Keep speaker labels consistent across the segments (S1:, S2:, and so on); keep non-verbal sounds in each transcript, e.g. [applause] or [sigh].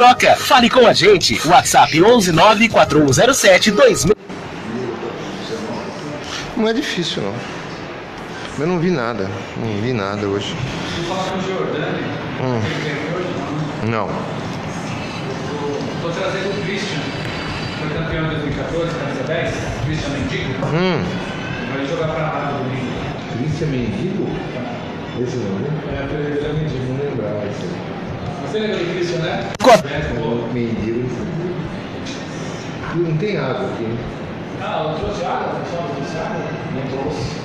S1: Troca. Fale com a gente. WhatsApp 11 94107 2000.
S2: Não é difícil, não. Eu não vi nada. Não vi nada hoje. Hum. Não.
S3: Estou trazendo o Christian, foi campeão em 2014, camisa 10, Christian Mendigo.
S2: Hum.
S3: Vai jogar para lá no domingo.
S2: Christian Mendigo? Esse não, né?
S3: É, ele é Mendigo.
S2: Não lembrava isso aí.
S3: Você lembra do Christian, né?
S2: Mendigo. Não tem água aqui.
S3: Ah, eu trouxe água, trouxe água? Não trouxe.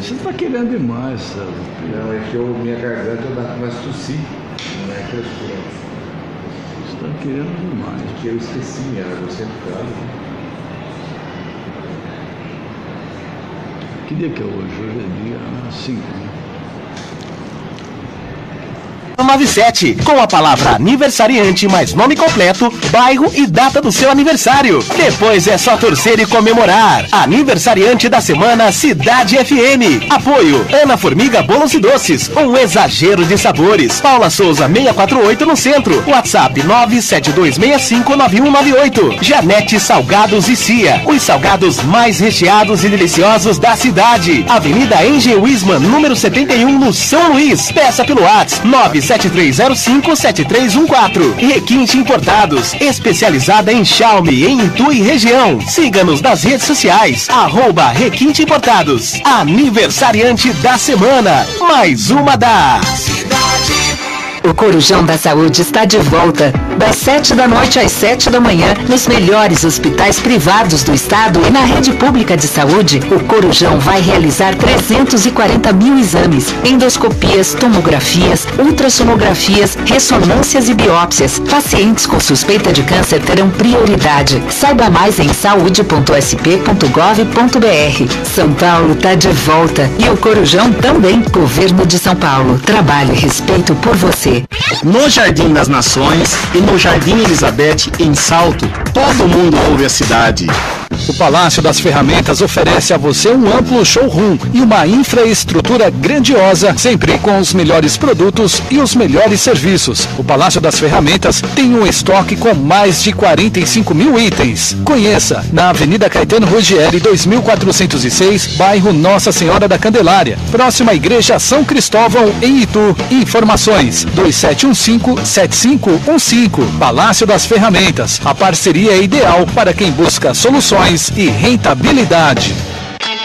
S4: Você está querendo demais, César.
S2: Não, é que eu, minha garganta eu dá mais tossi. Não é frescura.
S4: Você está querendo demais.
S2: Porque eu esqueci minha água, eu sempre trago.
S4: Que dia que é hoje? Hoje é dia 5, né?
S1: 97, com a palavra aniversariante mais nome completo, bairro e data do seu aniversário. Depois é só torcer e comemorar. Aniversariante da semana Cidade FM. Apoio Ana Formiga Bolos e Doces, um exagero de sabores. Paula Souza 648 no centro. WhatsApp 972659198. Janete Salgados e Cia, os salgados mais recheados e deliciosos da cidade. Avenida Angel Wisman, número 71 no São Luís. Peça pelo WhatsApp 973057314. Requinte Importados, especializada em Xiaomi em Itu e região. Siga-nos nas redes sociais, arroba Requinte Importados. Aniversariante da semana, mais uma da...
S5: O Corujão da Saúde está de volta. Das 7 da noite às 7 da manhã, nos melhores hospitais privados do estado e na rede pública de saúde, o Corujão vai realizar 340 mil exames, endoscopias, tomografias, ultrassonografias, ressonâncias e biópsias. Pacientes com suspeita de câncer terão prioridade. Saiba mais em saúde.sp.gov.br. São Paulo está de volta e o Corujão também. Governo de São Paulo. Trabalho e respeito por você.
S6: No Jardim das Nações no Jardim Elizabeth, em Salto, todo mundo ouve a cidade.
S7: O Palácio das Ferramentas oferece a você um amplo showroom e uma infraestrutura grandiosa, sempre com os melhores produtos e os melhores serviços. O Palácio das Ferramentas tem um estoque com mais de 45 mil itens. Conheça na Avenida Caetano Ruggieri, 2406, bairro Nossa Senhora da Candelária, próxima à Igreja São Cristóvão, em Itu. Informações 2715-7515. Palácio das Ferramentas. A parceria é ideal para quem busca soluções e rentabilidade.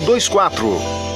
S8: 40222024.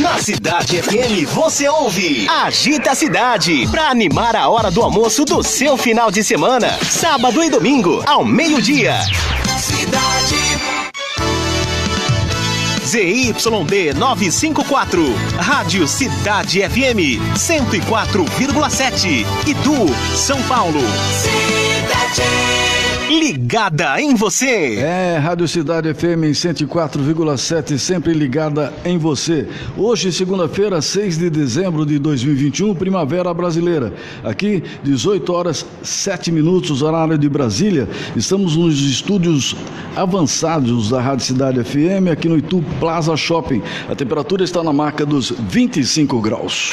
S1: Na Cidade FM você ouve Agita a Cidade pra animar a hora do almoço do seu final de semana. Sábado e domingo, ao meio-dia. Cidade. ZYD 954, Rádio Cidade FM 104,7, Itu, São Paulo. Cidade. Ligada em você.
S4: É, Rádio Cidade FM em 104,7, sempre ligada em você. Hoje, segunda-feira, 6 de dezembro de 2021, Primavera Brasileira. Aqui, 18 horas 7 minutos, horário de Brasília. Estamos nos estúdios avançados da Rádio Cidade FM, aqui no Itu Plaza Shopping. A temperatura está na marca dos 25 graus.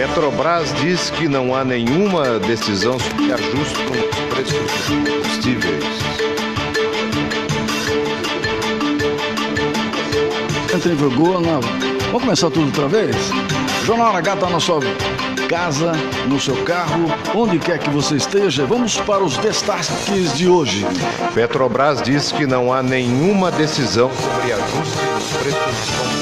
S2: Petrobras diz que não há nenhuma decisão sobre ajuste nos preços dos combustíveis.
S4: Entra em vigor na. Vamos começar tudo outra vez? Jornal H está na sua casa, no seu carro, onde quer que você esteja. Vamos para os destaques de hoje.
S2: Petrobras diz que não há nenhuma decisão sobre ajuste nos preços dos combustíveis.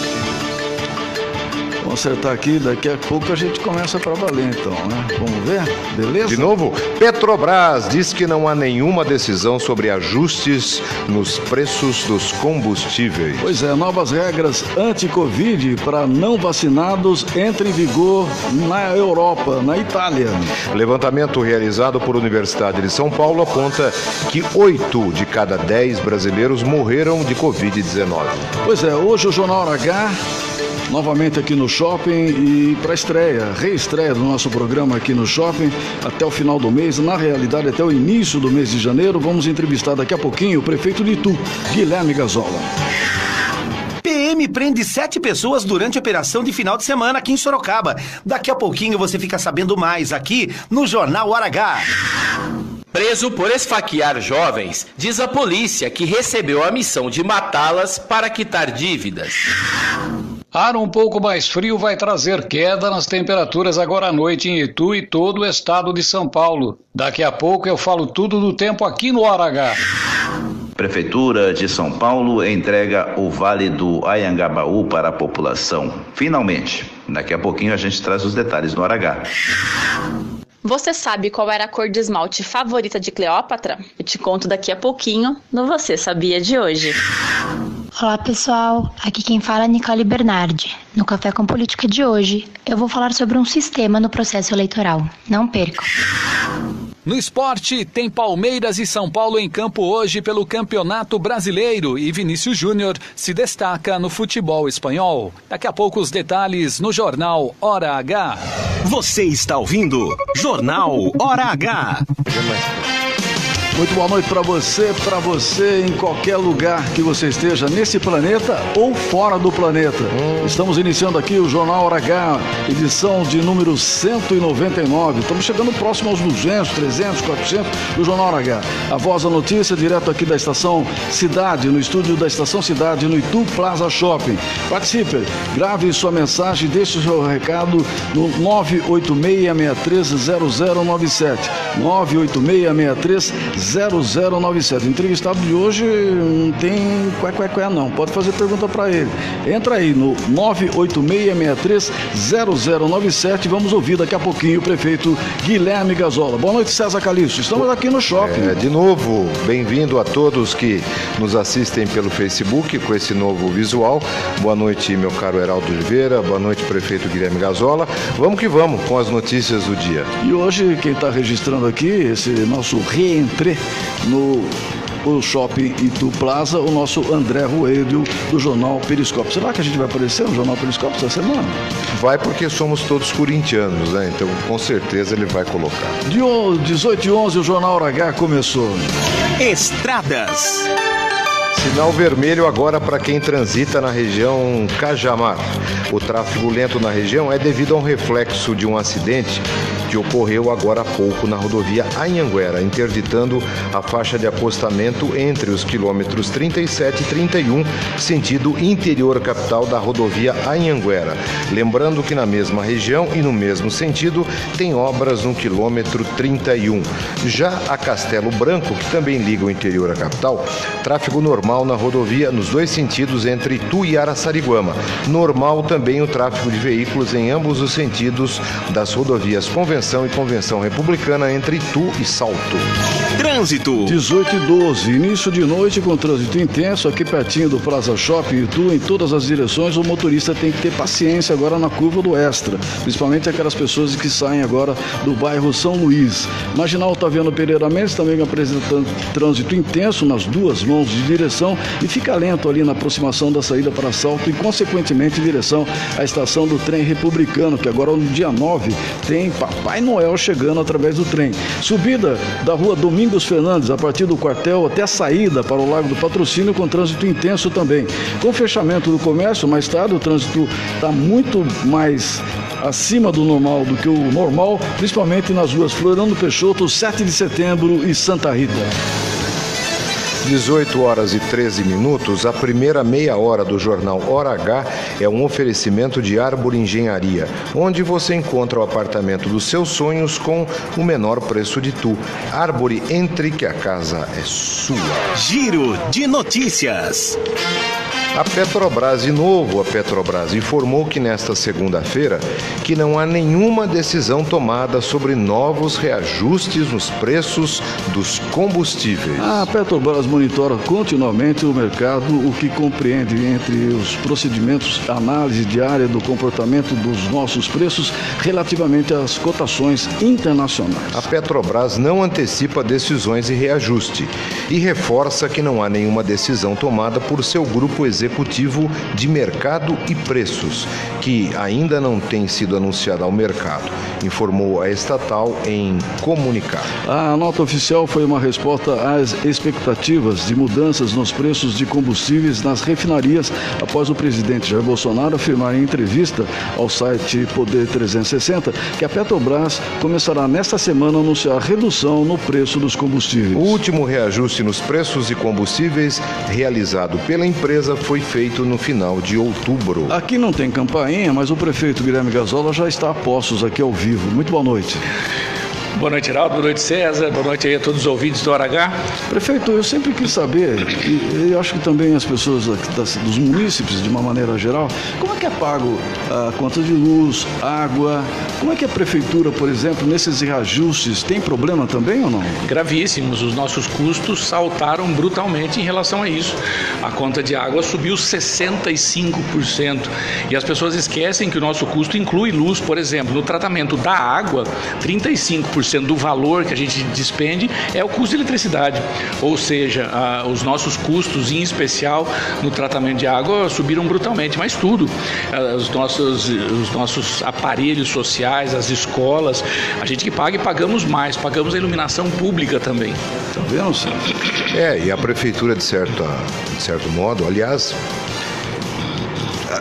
S4: Acertar aqui, daqui a pouco a gente começa para valer então, né? Vamos ver? Beleza?
S2: De novo, Petrobras diz que não há nenhuma decisão sobre ajustes nos preços dos combustíveis.
S4: Pois é, novas regras anti-Covid para não vacinados entram em vigor na Europa, na Itália.
S2: Levantamento realizado por Universidade de São Paulo aponta que oito de cada dez brasileiros morreram de Covid-19.
S4: Pois é, hoje o Jornal H novamente aqui no shopping e para estreia, reestreia do nosso programa aqui no shopping até o final do mês, na realidade até o início do mês de janeiro, vamos entrevistar daqui a pouquinho o prefeito de Itu, Guilherme Gazola.
S1: PM prende sete pessoas durante a operação de final de semana aqui em Sorocaba. Daqui a pouquinho você fica sabendo mais aqui no Jornal Hora H.
S9: Preso por esfaquear jovens, diz a polícia que recebeu a missão de matá-las para quitar dívidas.
S10: Ar um pouco mais frio vai trazer queda nas temperaturas agora à noite em Itu e todo o estado de São Paulo. Daqui a pouco eu falo tudo do tempo aqui no Hora H.
S11: Prefeitura de São Paulo entrega o Vale do Ayangabaú para a população. Finalmente. Daqui a pouquinho a gente traz os detalhes no Hora H.
S12: Você sabe qual era a cor de esmalte favorita de Cleópatra? Eu te conto daqui a pouquinho no Você Sabia de hoje.
S13: Olá pessoal, aqui quem fala é Nicole Bernardi. No Café com Política de hoje, eu vou falar sobre um sistema no processo eleitoral. Não percam.
S7: No esporte, tem Palmeiras e São Paulo em campo hoje pelo Campeonato Brasileiro e Vinícius Júnior se destaca no futebol espanhol. Daqui a pouco os detalhes no Jornal Hora H.
S1: Você está ouvindo Jornal Hora H.
S4: Muito boa noite para você, para você em qualquer lugar que você esteja nesse planeta ou fora do planeta. Estamos iniciando aqui o Jornal Hora H, edição de número 199. Estamos chegando próximo aos 200, 300, 400 do Jornal Hora H. A voz da notícia direto aqui da estação Cidade, no estúdio da estação Cidade, no Itu Plaza Shopping. Participe, grave sua mensagem, deixe o seu recado no 986630097. 98663 0097. O entrevistado de hoje não tem qué, qué, qué, não. Pode fazer pergunta para ele. Entra aí no 986630097. Vamos ouvir daqui a pouquinho o prefeito Guilherme Gazola. Boa noite, César Calixto. Estamos aqui no shopping.
S2: É, de novo, bem-vindo a todos que nos assistem pelo Facebook com esse novo visual. Boa noite, meu caro Heraldo Oliveira. Boa noite, prefeito Guilherme Gazola. Vamos que vamos com as notícias do dia.
S4: E hoje quem está registrando aqui esse nosso reentrê no o Shopping Itu Plaza, o nosso André Ruedio do Jornal Periscópio. Será que a gente vai aparecer no Jornal Periscópio essa semana?
S2: Vai porque somos todos corintianos, né? Então com certeza ele vai colocar.
S4: De 18 e 11 o Jornal Hora H começou.
S1: Estradas.
S2: Sinal vermelho agora para quem transita na região Cajamar. O tráfego lento na região é devido a um reflexo de um acidente que ocorreu agora há pouco na rodovia Anhanguera, interditando a faixa de acostamento entre os quilômetros 37 e 31, sentido interior capital da rodovia Anhanguera. Lembrando que na mesma região e no mesmo sentido tem obras no quilômetro 31. Já a Castelo Branco, que também liga o interior à capital, tráfego normal na rodovia nos dois sentidos entre Itu e Araçariguama. Normal também o tráfego de veículos em ambos os sentidos das rodovias Convenção e Convenção Republicana entre Itu e Salto.
S4: Trânsito. 18 e 12. Início de noite com trânsito intenso aqui pertinho do Plaza Shopping Itu em todas as direções. O motorista tem que ter paciência agora na curva do Extra, principalmente aquelas pessoas que saem agora do bairro São Luís. Marginal Taviano Pereira Mendes também apresentando trânsito intenso nas duas mãos de direção e fica lento ali na aproximação da saída para Salto e consequentemente em direção à estação do trem republicano, que agora no dia 9 tem Papai Noel chegando através do trem. Subida da rua Domingos Fernandes, a partir do quartel até a saída para o Lago do Patrocínio, com trânsito intenso também. Com fechamento do comércio, mais tarde, o trânsito está muito mais acima do normal do que o normal, principalmente nas ruas Florando Peixoto, 7 de setembro e Santa Rita.
S2: 18 horas e 13 minutos, a primeira meia hora do jornal Hora H é um oferecimento de Árvore Engenharia, onde você encontra o apartamento dos seus sonhos com o menor preço de tu. Árvore, entre que a casa é sua.
S1: Giro de notícias.
S2: A Petrobras, de novo a Petrobras, informou que nesta segunda-feira que não há nenhuma decisão tomada sobre novos reajustes nos preços dos combustíveis.
S4: A Petrobras monitora continuamente o mercado, o que compreende entre os procedimentos análise diária do comportamento dos nossos preços relativamente às cotações internacionais.
S2: A Petrobras não antecipa decisões de reajuste e reforça que não há nenhuma decisão tomada por seu grupo executivo de mercado e preços, que ainda não tem sido anunciada ao mercado, informou a estatal em comunicado.
S4: A nota oficial foi uma resposta às expectativas de mudanças nos preços de combustíveis nas refinarias após o presidente Jair Bolsonaro afirmar em entrevista ao site Poder 360 que a Petrobras começará nesta semana a anunciar redução no preço dos combustíveis.
S2: O último reajuste nos preços de combustíveis realizado pela empresa foi feito no final de outubro.
S4: Aqui não tem campainha, mas o prefeito Guilherme Gazola já está a postos aqui ao vivo. Muito boa noite.
S10: Boa noite, Geraldo. Boa noite, César. Boa noite aí a todos os ouvintes do H.
S4: Prefeito, eu sempre quis saber, e eu acho que também as pessoas dos munícipes, de uma maneira geral, como é que é pago a conta de luz, água? Como é que a prefeitura, por exemplo, nesses reajustes, tem problema também ou não?
S10: Gravíssimos. Os nossos custos saltaram brutalmente em relação a isso. A conta de água subiu 65%. E as pessoas esquecem que o nosso custo inclui luz, por exemplo. No tratamento da água, 35% do valor que a gente despende é o custo de eletricidade. Ou seja, a, os nossos custos, em especial no tratamento de água, subiram brutalmente. Mas tudo, os nossos, os nossos aparelhos sociais, as escolas, a gente que paga e pagamos mais, pagamos a iluminação pública também.
S4: Tá vendo, senhor?
S2: É, e a prefeitura, de certo, de certo modo, aliás,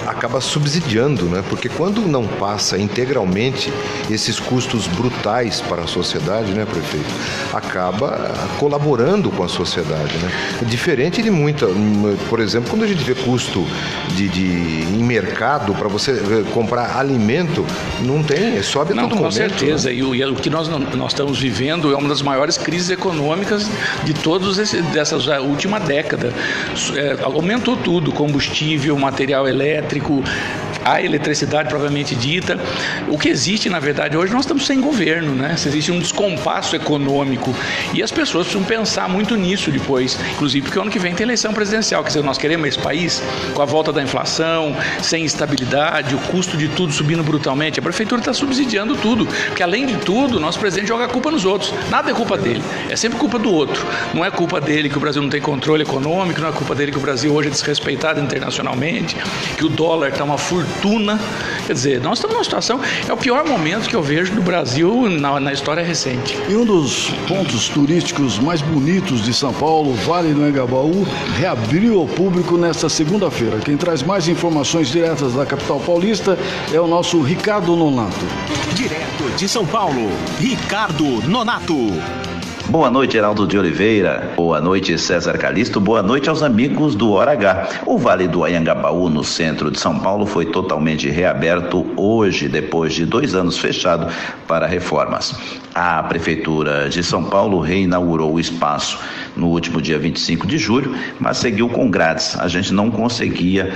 S2: acaba subsidiando, né? Porque quando não passa integralmente esses custos brutais para a sociedade, né, prefeito, acaba colaborando com a sociedade, né? Diferente de muita, por exemplo, quando a gente vê custo de, de em mercado para você eh, comprar alimento, não tem, sobe a
S10: não,
S2: todo
S10: com
S2: momento.
S10: certeza.
S2: né?
S10: E, o, e o que nós, nós estamos vivendo é uma das maiores crises econômicas de todos esse, dessa última década. É, aumentou tudo: combustível, material elétrico, a eletricidade propriamente dita. O que existe, na verdade, hoje nós estamos sem governo, né? Existe um descompasso econômico e as pessoas precisam pensar muito nisso depois, inclusive porque o ano que vem tem eleição presidencial. Dizer, nós queremos esse país com a volta da inflação, sem estabilidade, o custo de tudo subindo brutalmente. A prefeitura está subsidiando tudo, porque além de tudo, nosso presidente joga a culpa nos outros. Nada é culpa dele, é sempre culpa do outro. Não é culpa dele que o Brasil não tem controle econômico, não é culpa dele que o Brasil hoje é desrespeitado internacionalmente, que o dólar está uma fortuna. Quer dizer, nós estamos numa situação, é o pior momento que eu vejo do Brasil na, na história recente.
S4: E um dos pontos turísticos mais bonitos de São Paulo, Vale do Engabaú, reabriu ao público nesta segunda-feira. Quem traz mais informações diretas da capital paulista é o nosso Ricardo Nonato.
S1: Direto de São Paulo, Ricardo Nonato.
S11: Boa noite, Geraldo de Oliveira. Boa noite, César Calixto. Boa noite aos amigos do Hora H. O Vale do Anhangabaú, no centro de São Paulo, foi totalmente reaberto hoje, depois de dois anos fechado para reformas. A Prefeitura de São Paulo reinaugurou o espaço no último dia 25 de julho, mas seguiu com grades. A gente não conseguia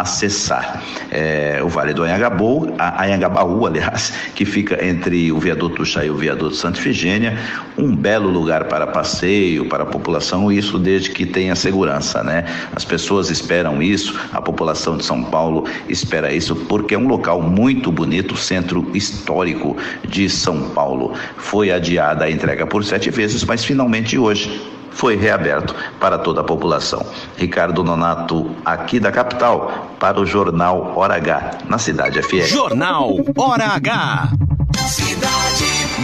S11: acessar. É, o Vale do Anhangabaú, Anhangabaú, aliás, [laughs] que fica entre o viaduto do Chá e o viaduto Santa Efigênia, um belo lugar para passeio, para a população, isso desde que tenha segurança, né? As pessoas esperam isso, a população de São Paulo espera isso, porque é um local muito bonito, centro histórico de São Paulo. Foi adiada a entrega por sete vezes, mas finalmente hoje foi reaberto para toda a população. Ricardo Nonato, aqui da capital, para o Jornal Hora H, na Cidade FM.
S1: Jornal Hora H.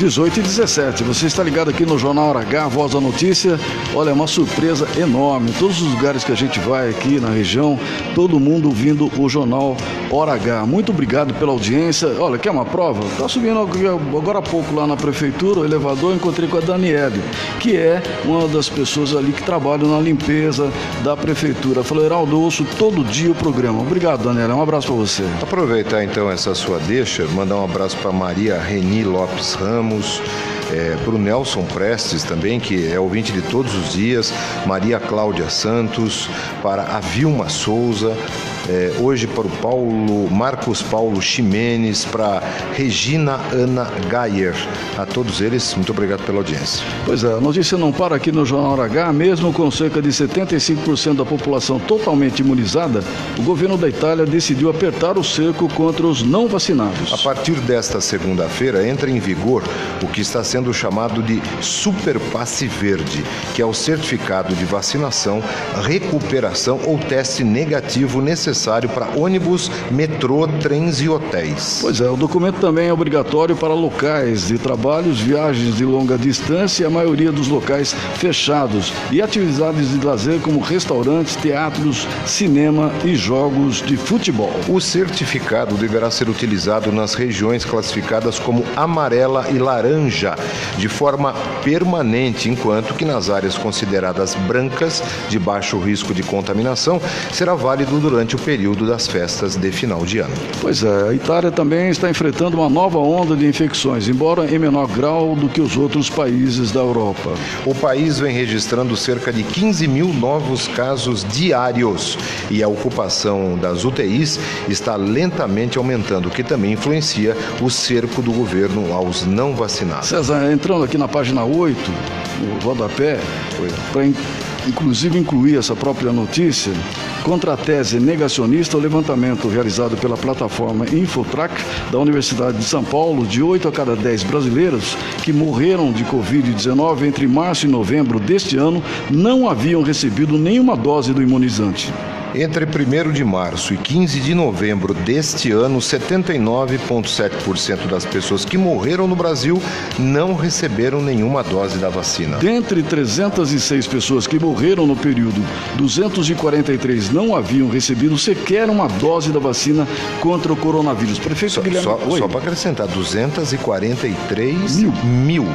S4: Cidade 18 e 17. Você está ligado aqui no Jornal Hora H, Voz da Notícia. Olha, é uma surpresa enorme. Todos os lugares que a gente vai aqui na região, todo mundo ouvindo o Jornal Hora H. Muito obrigado pela audiência. Olha, quer uma prova? Está subindo agora há pouco lá na prefeitura, o elevador, encontrei com a Daniele, que é uma das pessoas ali que trabalham na limpeza da prefeitura. Falou, Heraldo, ouço todo dia o programa. Obrigado, Daniela. Um abraço para você.
S2: Aproveitar então essa sua deixa, mandar um abraço para Maria Reni Lopes Ramos Ramos, é, para o Nelson Prestes também, que é ouvinte de todos os dias, Maria Cláudia Santos, para a Vilma Souza, é, hoje para o Paulo Marcos Paulo Ximenes, para Regina Ana Gayer. A todos eles, muito obrigado pela audiência.
S4: Pois é, a notícia não para aqui no Jornal H, mesmo com cerca de 75% da população totalmente imunizada, o governo da Itália decidiu apertar o cerco contra os não vacinados.
S2: A partir desta segunda-feira entra em vigor o que está sendo chamado de Super Passe Verde, que é o certificado de vacinação, recuperação ou teste negativo necessário necessário para ônibus, metrô, trens e hotéis.
S4: Pois é, o documento também é obrigatório para locais de trabalhos, viagens de longa distância e a maioria dos locais fechados e atividades de lazer como restaurantes, teatros, cinema e jogos de futebol.
S2: O certificado deverá ser utilizado nas regiões classificadas como amarela e laranja de forma permanente, enquanto que nas áreas consideradas brancas de baixo risco de contaminação será válido durante o período das festas de final de ano.
S4: Pois é, a Itália também está enfrentando uma nova onda de infecções, embora em menor grau do que os outros países da Europa.
S2: O país vem registrando cerca de 15 mil novos casos diários e a ocupação das UTIs está lentamente aumentando, o que também influencia o cerco do governo aos não vacinados.
S4: César, entrando aqui na página 8, no rodapé, para inclusive incluir essa própria notícia, contra a tese negacionista, o levantamento realizado pela plataforma Infotrack da Universidade de São Paulo, de 8 a cada 10 brasileiros que morreram de Covid-19 entre março e novembro deste ano não haviam recebido nenhuma dose do imunizante.
S2: Entre 1 de março e 15 de novembro deste ano, 79,7% das pessoas que morreram no Brasil não receberam nenhuma dose da vacina.
S4: Dentre 306 pessoas que morreram no período, 243 não haviam recebido sequer uma dose da vacina contra o coronavírus.
S2: Prefeito só, Guilherme, só, só para acrescentar, 243 mil. mil.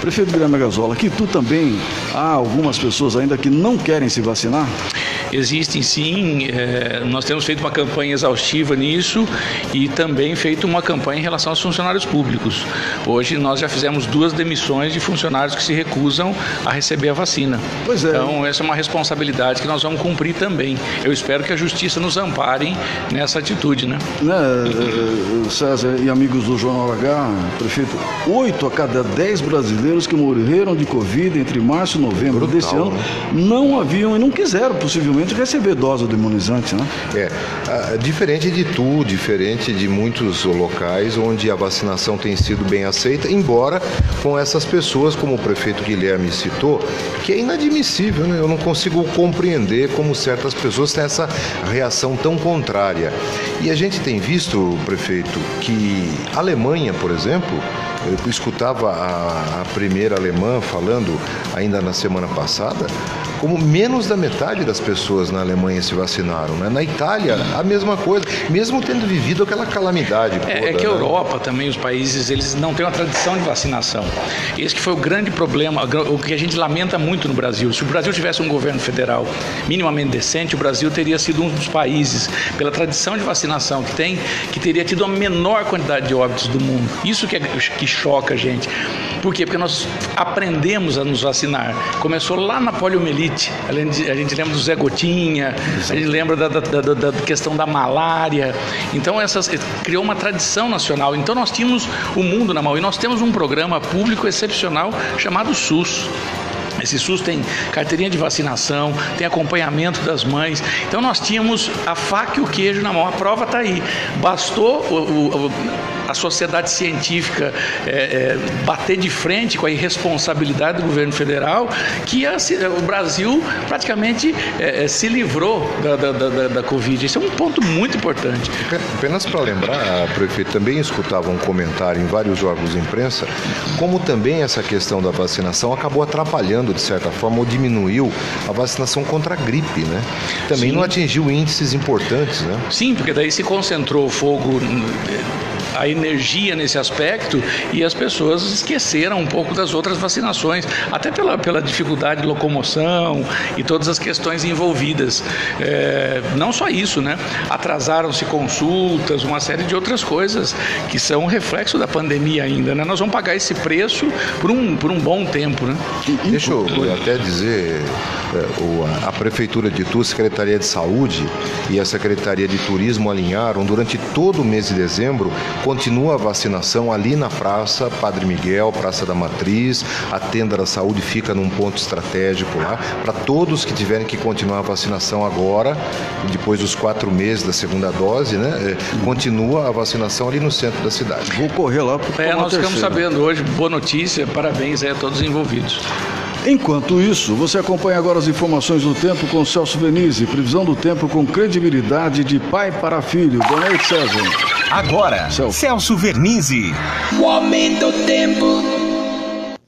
S4: Prefeito Guilherme Gazola, que tu também há algumas pessoas ainda que não querem se vacinar?
S10: Existem sim, é, nós temos feito uma campanha exaustiva nisso e também feito uma campanha em relação aos funcionários públicos. Hoje nós já fizemos duas demissões de funcionários que se recusam a receber a vacina.
S4: Pois é.
S10: Então essa é uma responsabilidade que nós vamos cumprir também. Eu espero que a justiça nos ampare nessa atitude, né?
S4: eh, César e amigos do Jornal H, prefeito, oito a cada dez brasileiros que morreram de Covid entre março e novembro Brutal, desse ano né? não haviam e não quiseram possivelmente simplesmente receber dose do imunizante, né?
S2: É, diferente de tu, diferente de muitos locais onde a vacinação tem sido bem aceita, embora com essas pessoas, como o prefeito Guilherme citou, que é inadmissível, né? Eu não consigo compreender como certas pessoas têm essa reação tão contrária. E a gente tem visto, prefeito, que a Alemanha, por exemplo, eu escutava a, a primeira alemã falando ainda na semana passada, como menos da metade das pessoas na Alemanha se vacinaram. Né? Na Itália, a mesma coisa, mesmo tendo vivido aquela calamidade.
S10: É,
S2: toda,
S10: é que a
S2: né?
S10: Europa também, os países, eles não têm uma tradição de vacinação. Esse que foi o grande problema, o que a gente lamenta muito no Brasil. Se o Brasil tivesse um governo federal minimamente decente, o Brasil teria sido um dos países, pela tradição de vacinação que tem, que teria tido a menor quantidade de óbitos do mundo. Isso que, é, que choca a gente. Por quê? Porque nós aprendemos a nos vacinar. Começou lá na poliomielite. A gente, a gente lembra do Zé Gotinha, a gente lembra da, da, da, da questão da malária. Então, essas, criou uma tradição nacional. Então, nós tínhamos o mundo na mão. E nós temos um programa público excepcional chamado SUS. Esse SUS tem carteirinha de vacinação, tem acompanhamento das mães. Então nós tínhamos a faca e o queijo na mão. A prova está aí. Bastou o, o, a sociedade científica é, é, bater de frente com a irresponsabilidade do governo federal que a, o Brasil praticamente é, se livrou da, da, da, da Covid. Isso é um ponto muito importante.
S2: Apenas para lembrar, prefeito, também escutava um comentário em vários órgãos de imprensa, como também essa questão da vacinação acabou atrapalhando, de certa forma, ou diminuiu a vacinação contra a gripe, né? Também
S10: Sim.
S2: não atingiu índices importantes, né?
S10: Sim, porque daí se concentrou o fogo a energia nesse aspecto e as pessoas esqueceram um pouco das outras vacinações, até pela, pela dificuldade de locomoção e todas as questões envolvidas. É, não só isso, né? Atrasaram-se consultas, uma série de outras coisas que são reflexo da pandemia ainda, né? Nós vamos pagar esse preço por um, por um bom tempo, né?
S2: Deixa eu até dizer, é, a- Prefeitura de Itu, a Secretaria de Saúde e a Secretaria de Turismo alinharam durante todo o mês de dezembro, continua a vacinação ali na praça Padre Miguel, Praça da Matriz, a tenda da saúde fica num ponto estratégico lá, para todos que tiverem que continuar a vacinação agora, depois dos quatro meses da segunda dose, né? é, Continua a vacinação ali no centro da cidade.
S4: Vou correr lá para
S10: É, nós ficamos sabendo hoje, boa notícia, parabéns aí a todos os envolvidos.
S4: Enquanto isso, você acompanha agora as informações do tempo com Celso Venise. Previsão do tempo com credibilidade de pai para filho. Boa noite, César.
S1: Agora, Celso Vernizzi.
S14: O aumento do tempo.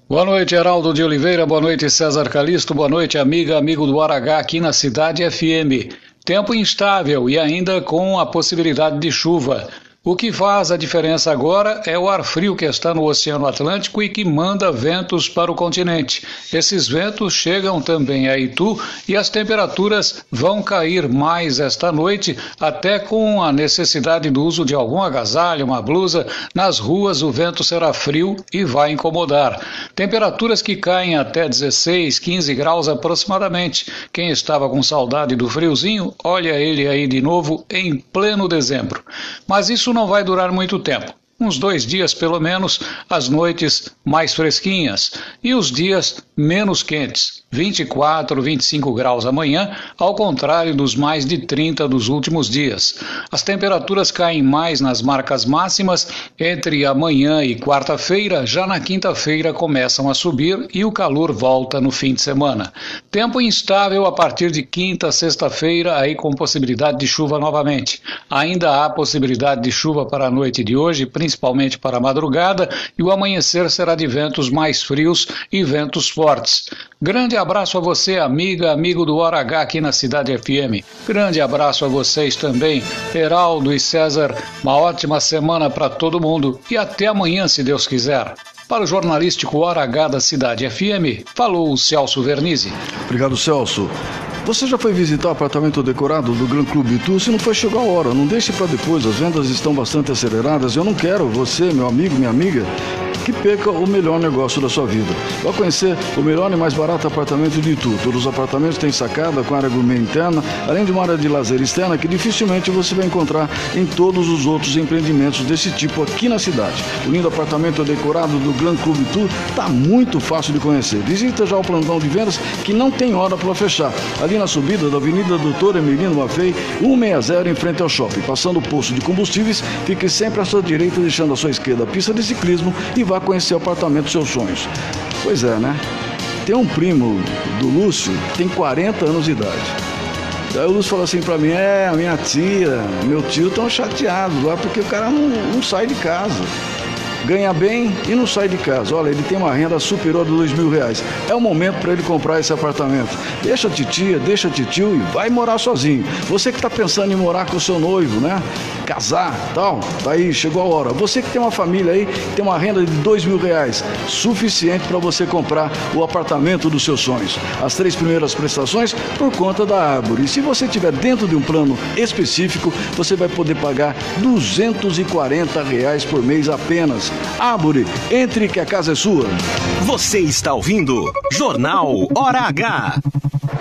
S15: Boa noite, Heraldo de Oliveira. Boa noite, César Calisto. Boa noite, amiga, amigo do Aragá aqui na Cidade FM. Tempo instável e ainda com a possibilidade de chuva. O que faz a diferença agora é o ar frio que está no Oceano Atlântico e que manda ventos para o continente. Esses ventos chegam também a Itu e as temperaturas vão cair mais esta noite, até com a necessidade do uso de algum agasalho, uma blusa. Nas ruas o vento será frio e vai incomodar. Temperaturas que caem até 16, 15 graus aproximadamente. Quem estava com saudade do friozinho, olha ele aí de novo em pleno dezembro. Mas isso não vai durar muito tempo. Uns dois dias, pelo menos, as noites mais fresquinhas e os dias menos quentes, 24, 25 graus amanhã, ao contrário dos mais de 30 dos últimos dias. As temperaturas caem mais nas marcas máximas entre amanhã e quarta-feira, já na quinta-feira começam a subir e o calor volta no fim de semana. Tempo instável a partir de quinta, sexta-feira, aí com possibilidade de chuva novamente. Ainda há possibilidade de chuva para a noite de hoje, principalmente para a madrugada, e o amanhecer será de ventos mais frios e ventos fortes. Grande abraço a você, amiga, amigo do Hora H aqui na Cidade FM. Grande abraço a vocês também, Heraldo e César. Uma ótima semana para todo mundo e até amanhã, se Deus quiser. Para o jornalístico Hora H da Cidade FM, falou o Celso Vernizzi.
S4: Obrigado, Celso. Você já foi visitar o apartamento decorado do Gran Clube Itu? Se não foi, chegou a hora. Não deixe para depois. As vendas estão bastante aceleradas. Eu não quero você, meu amigo, minha amiga, que perca o melhor negócio da sua vida. Vai conhecer o melhor e mais barato apartamento de Itu. Todos os apartamentos têm sacada com área gourmet interna, além de uma área de lazer externa que dificilmente você vai encontrar em todos os outros empreendimentos desse tipo aqui na cidade. O lindo apartamento decorado do Gran Club Tour está muito fácil de conhecer. Visita já o plantão de vendas que não tem hora para fechar. Ali na subida da Avenida Doutor Emilino Maffei, 160 em frente ao shopping. Passando o posto de combustíveis, fique sempre à sua direita, deixando à sua esquerda a pista de ciclismo e vá conhecer o apartamento dos seus sonhos. Pois é, né? Tem um primo do Lúcio que tem 40 anos de idade. Daí o Lúcio falou assim pra mim, é, minha tia, meu tio estão chateados lá porque o cara não, não sai de casa ganha bem e não sai de casa. Olha, ele tem uma renda superior a dois mil reais. É o momento para ele comprar esse apartamento. Deixa a titia, deixa a titio e vai morar sozinho. Você que está pensando em morar com o seu noivo, né? Casar, tal, tá aí, chegou a hora. Você que tem uma família aí, tem uma renda de dois mil reais, suficiente para você comprar o apartamento dos seus sonhos. As três primeiras prestações por conta da árvore. E se você estiver dentro de um plano específico, você vai poder pagar 240 reais por mês apenas. Árvore, entre que a casa é sua.
S1: Você está ouvindo Jornal Hora H.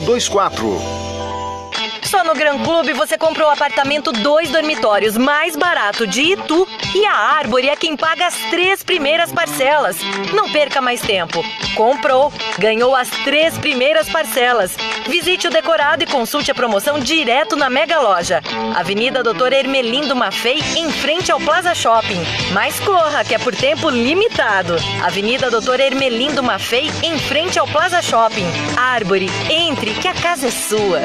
S8: 024.
S16: Só no Gran Clube você comprou o apartamento dois dormitórios mais barato de Itu e a Árvore é quem paga as três primeiras parcelas. Não perca mais tempo. Comprou, ganhou as três primeiras parcelas. Visite o decorado e consulte a promoção direto na Mega Loja. Avenida Doutor Ermelindo Maffei, em frente ao Plaza Shopping. Mas corra, que é por tempo limitado. Avenida Doutor Ermelindo Maffei, em frente ao Plaza Shopping. Árvore, entre, que a casa é sua.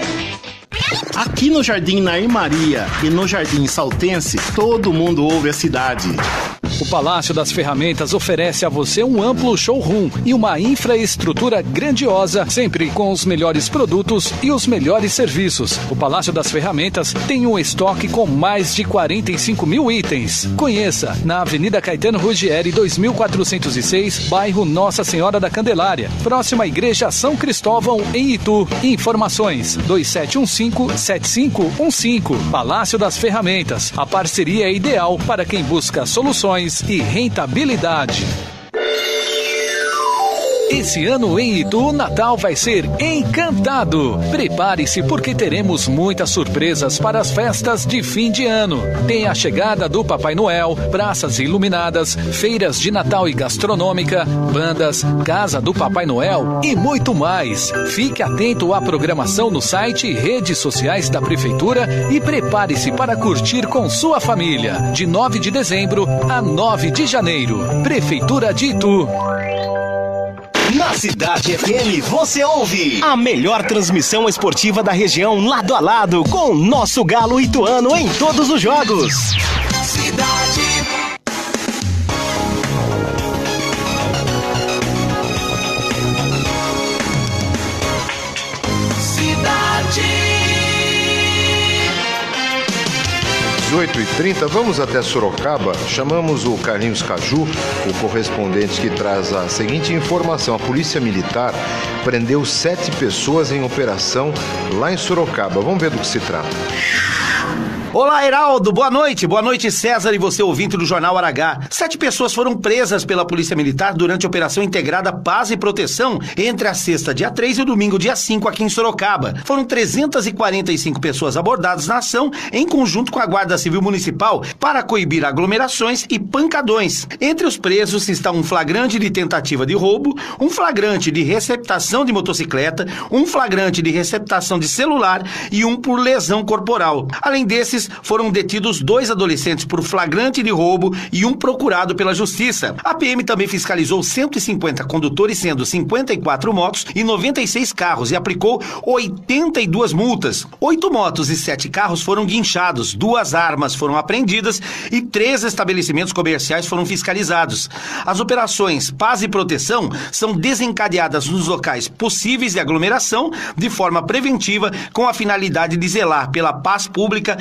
S6: Aqui no Jardim Nair Maria e no Jardim Saltense, todo mundo ouve a cidade.
S7: O Palácio das Ferramentas oferece a você um amplo showroom e uma infraestrutura grandiosa, sempre com os melhores produtos e os melhores serviços. O Palácio das Ferramentas tem um estoque com mais de 45 mil itens. Conheça na Avenida Caetano Ruggieri, 2406, bairro Nossa Senhora da Candelária, próxima à Igreja São Cristóvão, em Itu. Informações 2715-7515. Palácio das Ferramentas. A parceria é ideal para quem busca soluções e rentabilidade. Esse ano em Itu, Natal vai ser encantado. Prepare-se porque teremos muitas surpresas para as festas de fim de ano. Tem a chegada do Papai Noel, praças iluminadas, feiras de Natal e gastronômica, bandas, casa do Papai Noel e muito mais. Fique atento à programação no site e redes sociais da Prefeitura e prepare-se para curtir com sua família. De 9 de dezembro a 9 de janeiro. Prefeitura de Itu.
S1: Na Cidade FM você ouve a melhor transmissão esportiva da região lado a lado com nosso galo ituano em todos os jogos.
S17: Cidade.
S2: 18h30, vamos até Sorocaba. Chamamos o Carlinhos Caju, o correspondente que traz a seguinte informação: a Polícia Militar prendeu sete pessoas em operação lá em Sorocaba. Vamos ver do que se trata.
S8: Olá, Heraldo, boa noite. Boa noite, César e você, ouvinte do Jornal Aragá. Sete pessoas foram presas pela Polícia Militar durante a Operação Integrada Paz e Proteção entre a sexta, dia 3 e o domingo, dia 5, aqui em Sorocaba. Foram 345 pessoas abordadas na ação, em conjunto com a Guarda Civil Municipal, para coibir aglomerações e pancadões. Entre os presos está um flagrante de tentativa de roubo, um flagrante de receptação de motocicleta, um flagrante de receptação de celular e um por lesão corporal. Além desses, foram detidos dois adolescentes por flagrante de roubo e um procurado pela Justiça. A PM também fiscalizou 150 condutores, sendo 54 motos e 96 carros, e aplicou 82 multas. Oito motos e sete carros foram guinchados, duas armas foram apreendidas e três estabelecimentos comerciais foram fiscalizados. As operações Paz e Proteção são desencadeadas nos locais possíveis de aglomeração de forma preventiva, com a finalidade de zelar pela paz pública,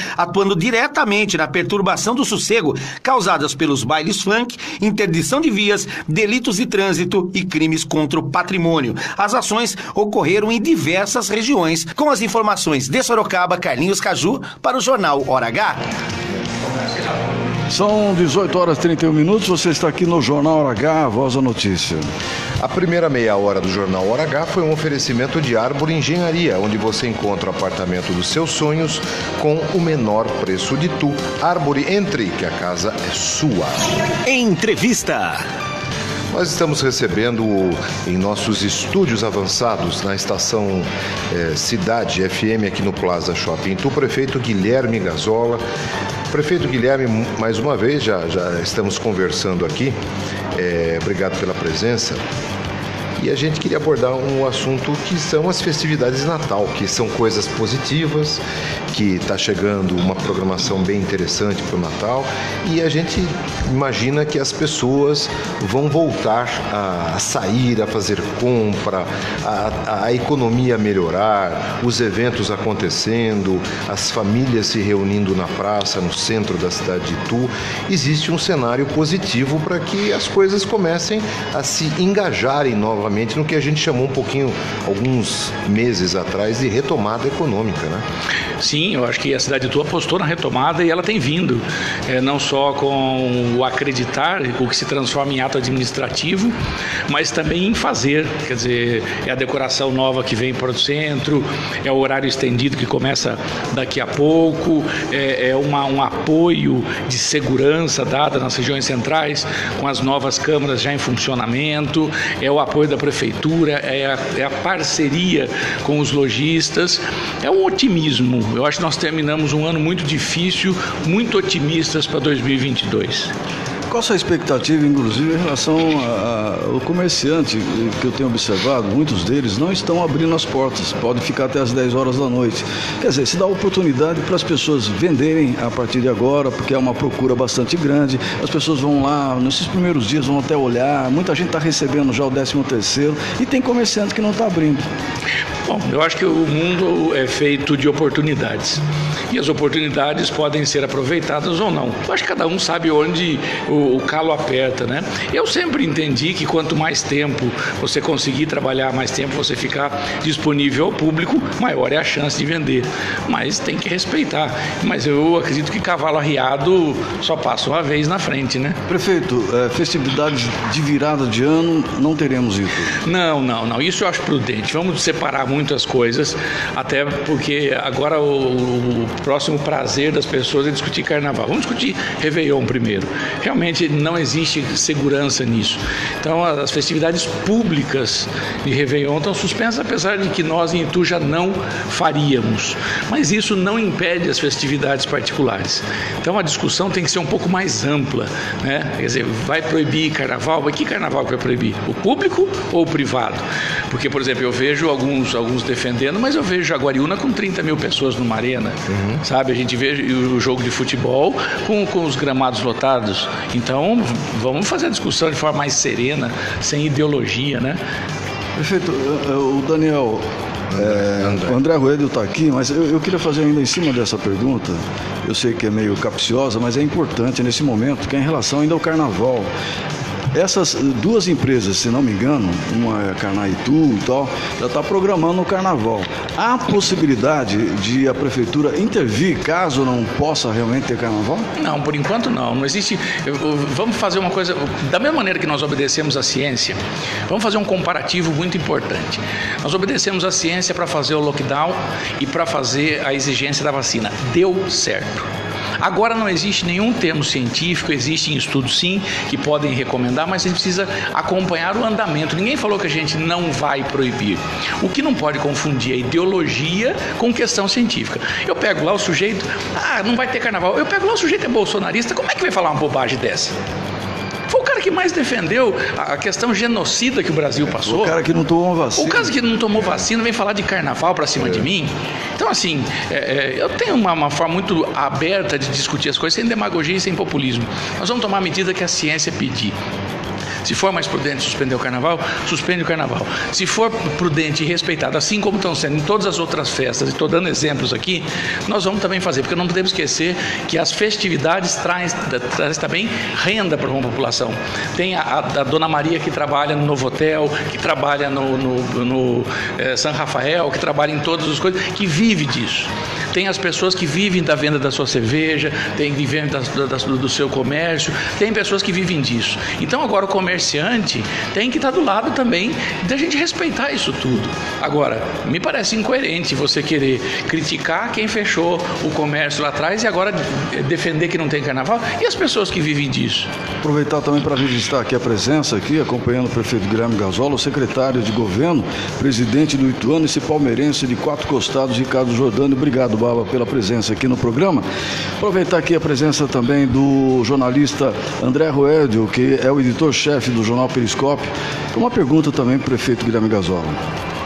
S8: diretamente na perturbação do sossego causadas pelos bailes funk, interdição de vias, delitos de trânsito e crimes contra o patrimônio. As ações ocorreram em diversas regiões. Com as informações de Sorocaba, Carlinhos Caju, para o Jornal Hora H.
S4: São 18 horas e 31 minutos. Você está aqui no Jornal Hora H, Voz da Notícia.
S2: A primeira meia hora do Jornal Hora H foi um oferecimento de Árvore Engenharia, onde você encontra o apartamento dos seus sonhos com o menor preço de tu. Árvore, entre, que a casa é sua.
S1: Entrevista.
S2: Nós estamos recebendo em nossos estúdios avançados na estação eh, Cidade FM aqui no Plaza Shopping o prefeito Guilherme Gazola. Prefeito Guilherme, mais uma vez já, já estamos conversando aqui. Eh, obrigado pela presença. E a gente queria abordar um assunto que são as festividades de Natal, que são coisas positivas, que está chegando uma programação bem interessante para o Natal e a gente imagina que as pessoas vão voltar a, sair, a fazer compra, a, a economia melhorar, os eventos acontecendo, as famílias se reunindo na praça, no centro da cidade de Itu. Existe um cenário positivo para que as coisas comecem a se engajarem novamente no que a gente chamou um pouquinho, alguns meses atrás, de retomada econômica, né?
S10: Sim, eu acho que a cidade de Itu apostou na retomada e ela tem vindo, é, não só com o acreditar, o que se transforma em ato administrativo, mas também em fazer. Quer dizer, é a decoração nova que vem para o centro, é o horário estendido que começa daqui a pouco, é, é uma, um apoio de segurança dada nas regiões centrais, com as novas câmaras já em funcionamento, é o apoio da prefeitura, é a, é a parceria com os lojistas, é um otimismo eu acho que nós terminamos um ano muito difícil, muito otimistas para 2022.
S4: Qual a sua expectativa, inclusive, em relação ao comerciante que eu tenho observado? Muitos deles não estão abrindo as portas, podem ficar até as 10 horas da noite. Quer dizer, se dá oportunidade para as pessoas venderem a partir de agora, porque é uma procura bastante grande. As pessoas vão lá, nesses primeiros dias, vão até olhar. Muita gente está recebendo já o 13 terceiro e tem comerciante que não está abrindo.
S10: Bom, eu acho que o mundo é feito de oportunidades e as oportunidades podem ser aproveitadas ou não. Eu acho que cada um sabe onde o, o calo aperta, né? Eu sempre entendi que quanto mais tempo você conseguir trabalhar, mais tempo você ficar disponível ao público, maior é a chance de vender. Mas tem que respeitar. Mas eu acredito que cavalo arriado só passa uma vez na frente, né?
S4: Prefeito, é, festividades de virada de ano não teremos isso?
S10: Não, não, não. Isso eu acho prudente. Vamos separar muito muitas coisas, até porque agora o, o, próximo prazer das pessoas é discutir carnaval. Vamos discutir Réveillon primeiro. Realmente não existe segurança nisso. Então as festividades públicas de Réveillon estão suspensas, apesar de que nós em Itu já não faríamos. Mas isso não impede as festividades particulares. Então a discussão tem que ser um pouco mais ampla. Né? Quer dizer, vai proibir carnaval? Mas que carnaval que vai proibir? O público ou o privado? Porque, por exemplo, eu vejo alguns, alguns defendendo, mas eu vejo Jaguariúna com 30 mil pessoas numa arena, uhum. sabe? A gente vê o jogo de futebol com, com os gramados lotados. Então, vamos fazer a discussão de forma mais serena, sem ideologia, né?
S4: Perfeito. O Daniel, é, o André Ruedo está aqui, mas eu, eu, queria fazer ainda em cima dessa pergunta. Eu sei que é meio capciosa, mas é importante nesse momento, que é em relação ainda ao carnaval. Essas duas empresas, se não me engano, uma é Carnaitu e tal, já está programando o carnaval. Há possibilidade de a prefeitura intervir caso não possa realmente ter carnaval?
S10: Não, por enquanto não. Não existe. Vamos fazer uma coisa. Da mesma maneira que nós obedecemos à ciência, vamos fazer um comparativo muito importante. Nós obedecemos à ciência para fazer o lockdown e para fazer a exigência da vacina. Deu certo. Agora não existe nenhum termo científico, existem estudos sim que podem recomendar, mas a gente precisa acompanhar o andamento. Ninguém falou que a gente não vai proibir. O que não pode confundir é ideologia com questão científica. Eu pego lá o sujeito, ah, não vai ter carnaval. Eu pego lá o sujeito é bolsonarista, como é que vai falar uma bobagem dessa? Que mais defendeu a questão genocida que o Brasil passou.
S4: O cara que não tomou vacina.
S10: O caso que não tomou vacina vem falar de carnaval para cima é. de mim. Então, assim, é, é, eu tenho uma, uma, forma muito aberta de discutir as coisas sem demagogia e sem populismo. Nós vamos tomar a medida que a ciência pedir. Se for mais prudente suspender o carnaval, suspende o carnaval. Se for prudente e respeitado, assim como estão sendo em todas as outras festas, e estou dando exemplos aqui, nós vamos também fazer, porque não podemos esquecer que as festividades trazem, traz também renda para a população. Tem a, a, a, Dona Maria que trabalha no Novo Hotel, que trabalha no, no, no é, São Rafael, que trabalha em todas as coisas, que vive disso. Tem as pessoas que vivem da venda da sua cerveja, tem que da, da, do seu comércio, tem pessoas que vivem disso. Então agora o comércio comerciante tem que estar do lado também da gente respeitar isso tudo. Agora, me parece incoerente você querer criticar quem fechou o comércio lá atrás e agora defender que não tem carnaval e as pessoas que vivem disso.
S4: Aproveitar também para registrar aqui a presença aqui, acompanhando o prefeito Guilherme Gasola, o secretário de governo, presidente do Ituano, esse palmeirense de quatro costados, Ricardo Jordano. Obrigado, Baba, pela presença aqui no programa. Aproveitar aqui a presença também do jornalista André Roedio, que é o editor-chefe do jornal Periscópio. Uma pergunta também para o prefeito Guilherme Gazola.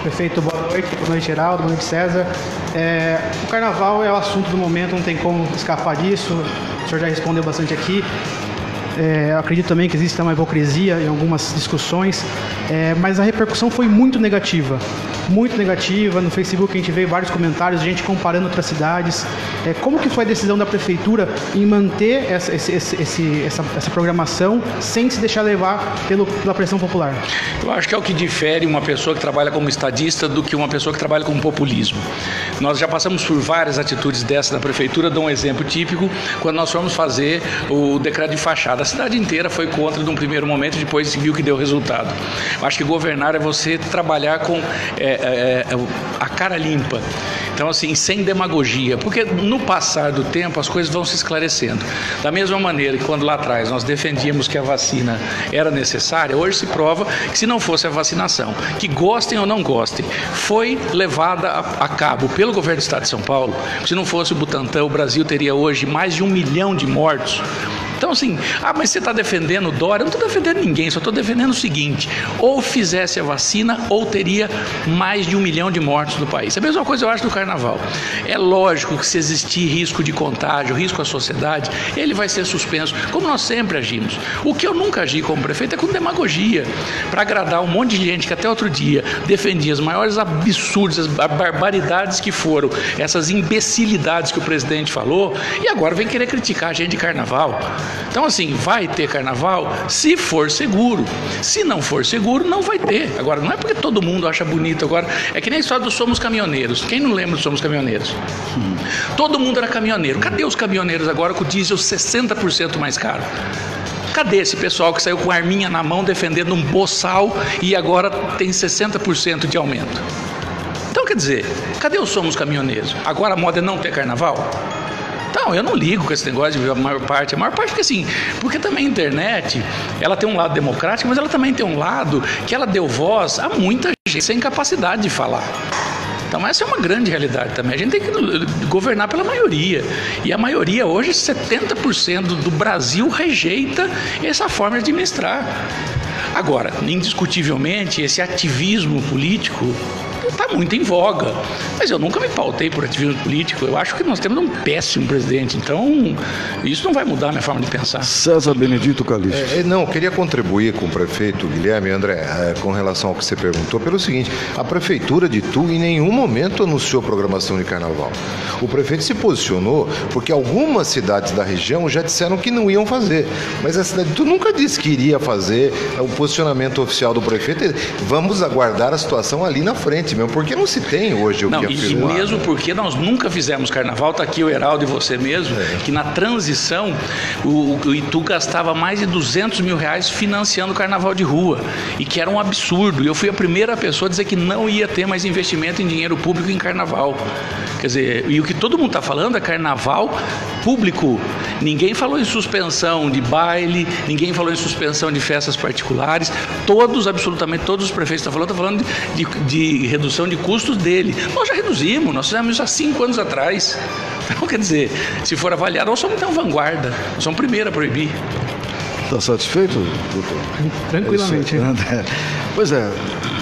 S18: Prefeito, boa noite. Boa noite, Geraldo. Boa noite, César. É, o carnaval é o assunto do momento, não tem como escapar disso. O senhor já respondeu bastante aqui. É, acredito também que existe uma hipocrisia em algumas discussões, é, mas a repercussão foi muito negativa muito negativa. No Facebook a gente vê vários comentários, gente comparando outras cidades. É, como que foi a decisão da prefeitura em manter essa, esse, esse, essa, essa programação sem se deixar levar pelo, pela pressão popular?
S10: Eu acho que é o que difere uma pessoa que trabalha como estadista do que uma pessoa que trabalha com populismo. Nós já passamos por várias atitudes dessa da prefeitura. Dou um exemplo típico quando nós fomos fazer o decreto de fachada. A cidade inteira foi contra de um primeiro momento, depois viu que deu resultado. Acho que governar é você trabalhar com é, é, é, a cara limpa. Então, assim, sem demagogia, porque no passar do tempo as coisas vão se esclarecendo. Da mesma maneira que quando lá atrás nós defendíamos que a vacina era necessária, hoje se prova que se não fosse a vacinação, que gostem ou não gostem, foi levada a, a cabo pelo governo do Estado de São Paulo. Se não fosse o Butantan, o Brasil teria hoje mais de um milhão de mortos então, assim, ah, mas você está defendendo o Dória? Eu não estou defendendo ninguém, só estou defendendo o seguinte: ou fizesse a vacina, ou teria mais de um milhão de mortos no país. A mesma coisa eu acho do carnaval. É lógico que se existir risco de contágio, risco à sociedade, ele vai ser suspenso, como nós sempre agimos. O que eu nunca agi como prefeito é com demagogia, para agradar um monte de gente que até outro dia defendia as maiores absurdos, as barbaridades que foram, essas imbecilidades que o presidente falou, e agora vem querer criticar a gente de carnaval. Então, assim, vai ter carnaval se for seguro. Se não for seguro, não vai ter. Agora, não é porque todo mundo acha bonito. Agora, é que nem a história do Somos Caminhoneiros. Quem não lembra do Somos Caminhoneiros? Todo mundo era caminhoneiro. Cadê os caminhoneiros agora com o diesel 60% mais caro? Cadê esse pessoal que saiu com arminha na mão defendendo um boçal e agora tem 60% de aumento? Então, quer dizer, cadê os Somos Caminhoneiros? Agora a moda é não ter carnaval? Então, eu não ligo com esse negócio de a maior parte. A maior parte porque assim, porque também a internet, ela tem um lado democrático, mas ela também tem um lado que ela deu voz a muita gente sem capacidade de falar. Então essa é uma grande realidade também. A gente tem que governar pela maioria. E a maioria hoje, 70% do Brasil rejeita essa forma de administrar. Agora, indiscutivelmente, esse ativismo político está muito em voga. Mas eu nunca me pautei por ativismo político. Eu acho que nós temos um péssimo presidente. Então, isso não vai mudar a minha forma de pensar.
S4: César Benedito Calixto.
S2: É, não, queria contribuir com o prefeito Guilherme André é, com relação ao que você perguntou, pelo seguinte: a prefeitura de Tu em nenhum momento anunciou programação de carnaval. O prefeito se posicionou porque algumas cidades da região já disseram que não iam fazer. Mas a cidade de Tu nunca disse que iria fazer o posicionamento oficial do prefeito. Vamos aguardar a situação ali na frente mesmo, porque não se tem hoje o
S10: não,
S2: que afirmar.
S10: E mesmo porque nós nunca fizemos carnaval, está aqui o Heraldo e você mesmo, é. que na transição o, o Itu gastava mais de 200 mil reais financiando o carnaval de rua e que era um absurdo. E eu fui a primeira pessoa a dizer que não ia ter mais investimento em dinheiro público em carnaval. Quer dizer, e o que todo mundo está falando é carnaval público. Ninguém falou em suspensão de baile, ninguém falou em suspensão de festas particulares. Todos, absolutamente todos os prefeitos estão falando, estão falando de, de, de redução de custos dele. Nós já reduzimos, nós fizemos isso há cinco anos atrás. [laughs] Então, quer dizer, se for avaliado, nós somos uma vanguarda, nós somos primeiro a proibir.
S4: Está satisfeito, doutor?
S18: Tranquilamente.
S4: É [laughs] pois é,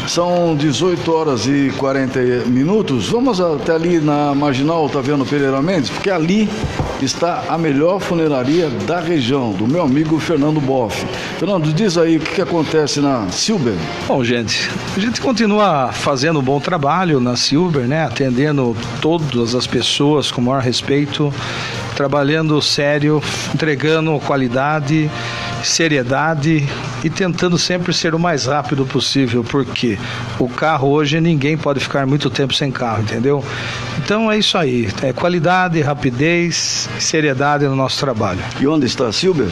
S4: são 18 horas e 40 minutos. Vamos até ali na Marginal Otaviano Pereira Mendes, porque ali está a melhor funeraria da região, do meu amigo Fernando Boff. Fernando, diz aí o que, que acontece na Silber.
S19: Bom, gente, a gente continua fazendo um bom trabalho na Silber, né? Atendendo todas as pessoas com o maior respeito, trabalhando sério, entregando qualidade seriedade e tentando sempre ser o mais rápido possível, porque o carro hoje ninguém pode ficar muito tempo sem carro, entendeu? Então é isso aí, é qualidade, rapidez, seriedade no nosso trabalho.
S4: E onde está a Silvia?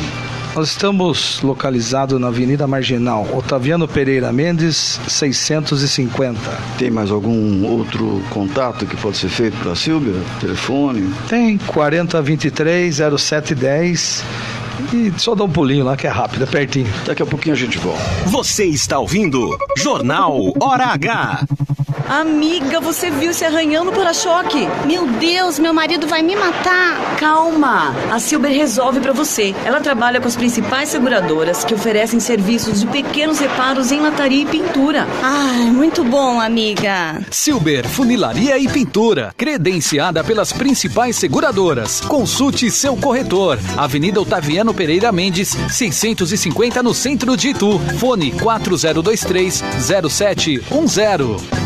S19: Nós estamos localizados na Avenida Marginal, Otaviano Pereira Mendes, 650.
S4: Tem mais algum outro contato que pode ser feito para a Silvia? Telefone?
S19: Tem 4023 0710 e só dá um pulinho lá que é rápido, é pertinho.
S4: Daqui a pouquinho a gente volta.
S1: Você está ouvindo Jornal Hora H.
S20: Amiga, você viu se arranhando para-choque?
S21: Meu Deus, meu marido vai me matar.
S20: Calma, a Silber resolve para você. Ela trabalha com as principais seguradoras que oferecem serviços de pequenos reparos em lataria e pintura.
S21: Ai, muito bom, amiga.
S7: Silber Funilaria e Pintura, credenciada pelas principais seguradoras. Consulte seu corretor. Avenida Otaviano Pereira Mendes, 650 no centro de Itu. Fone 4023 0710.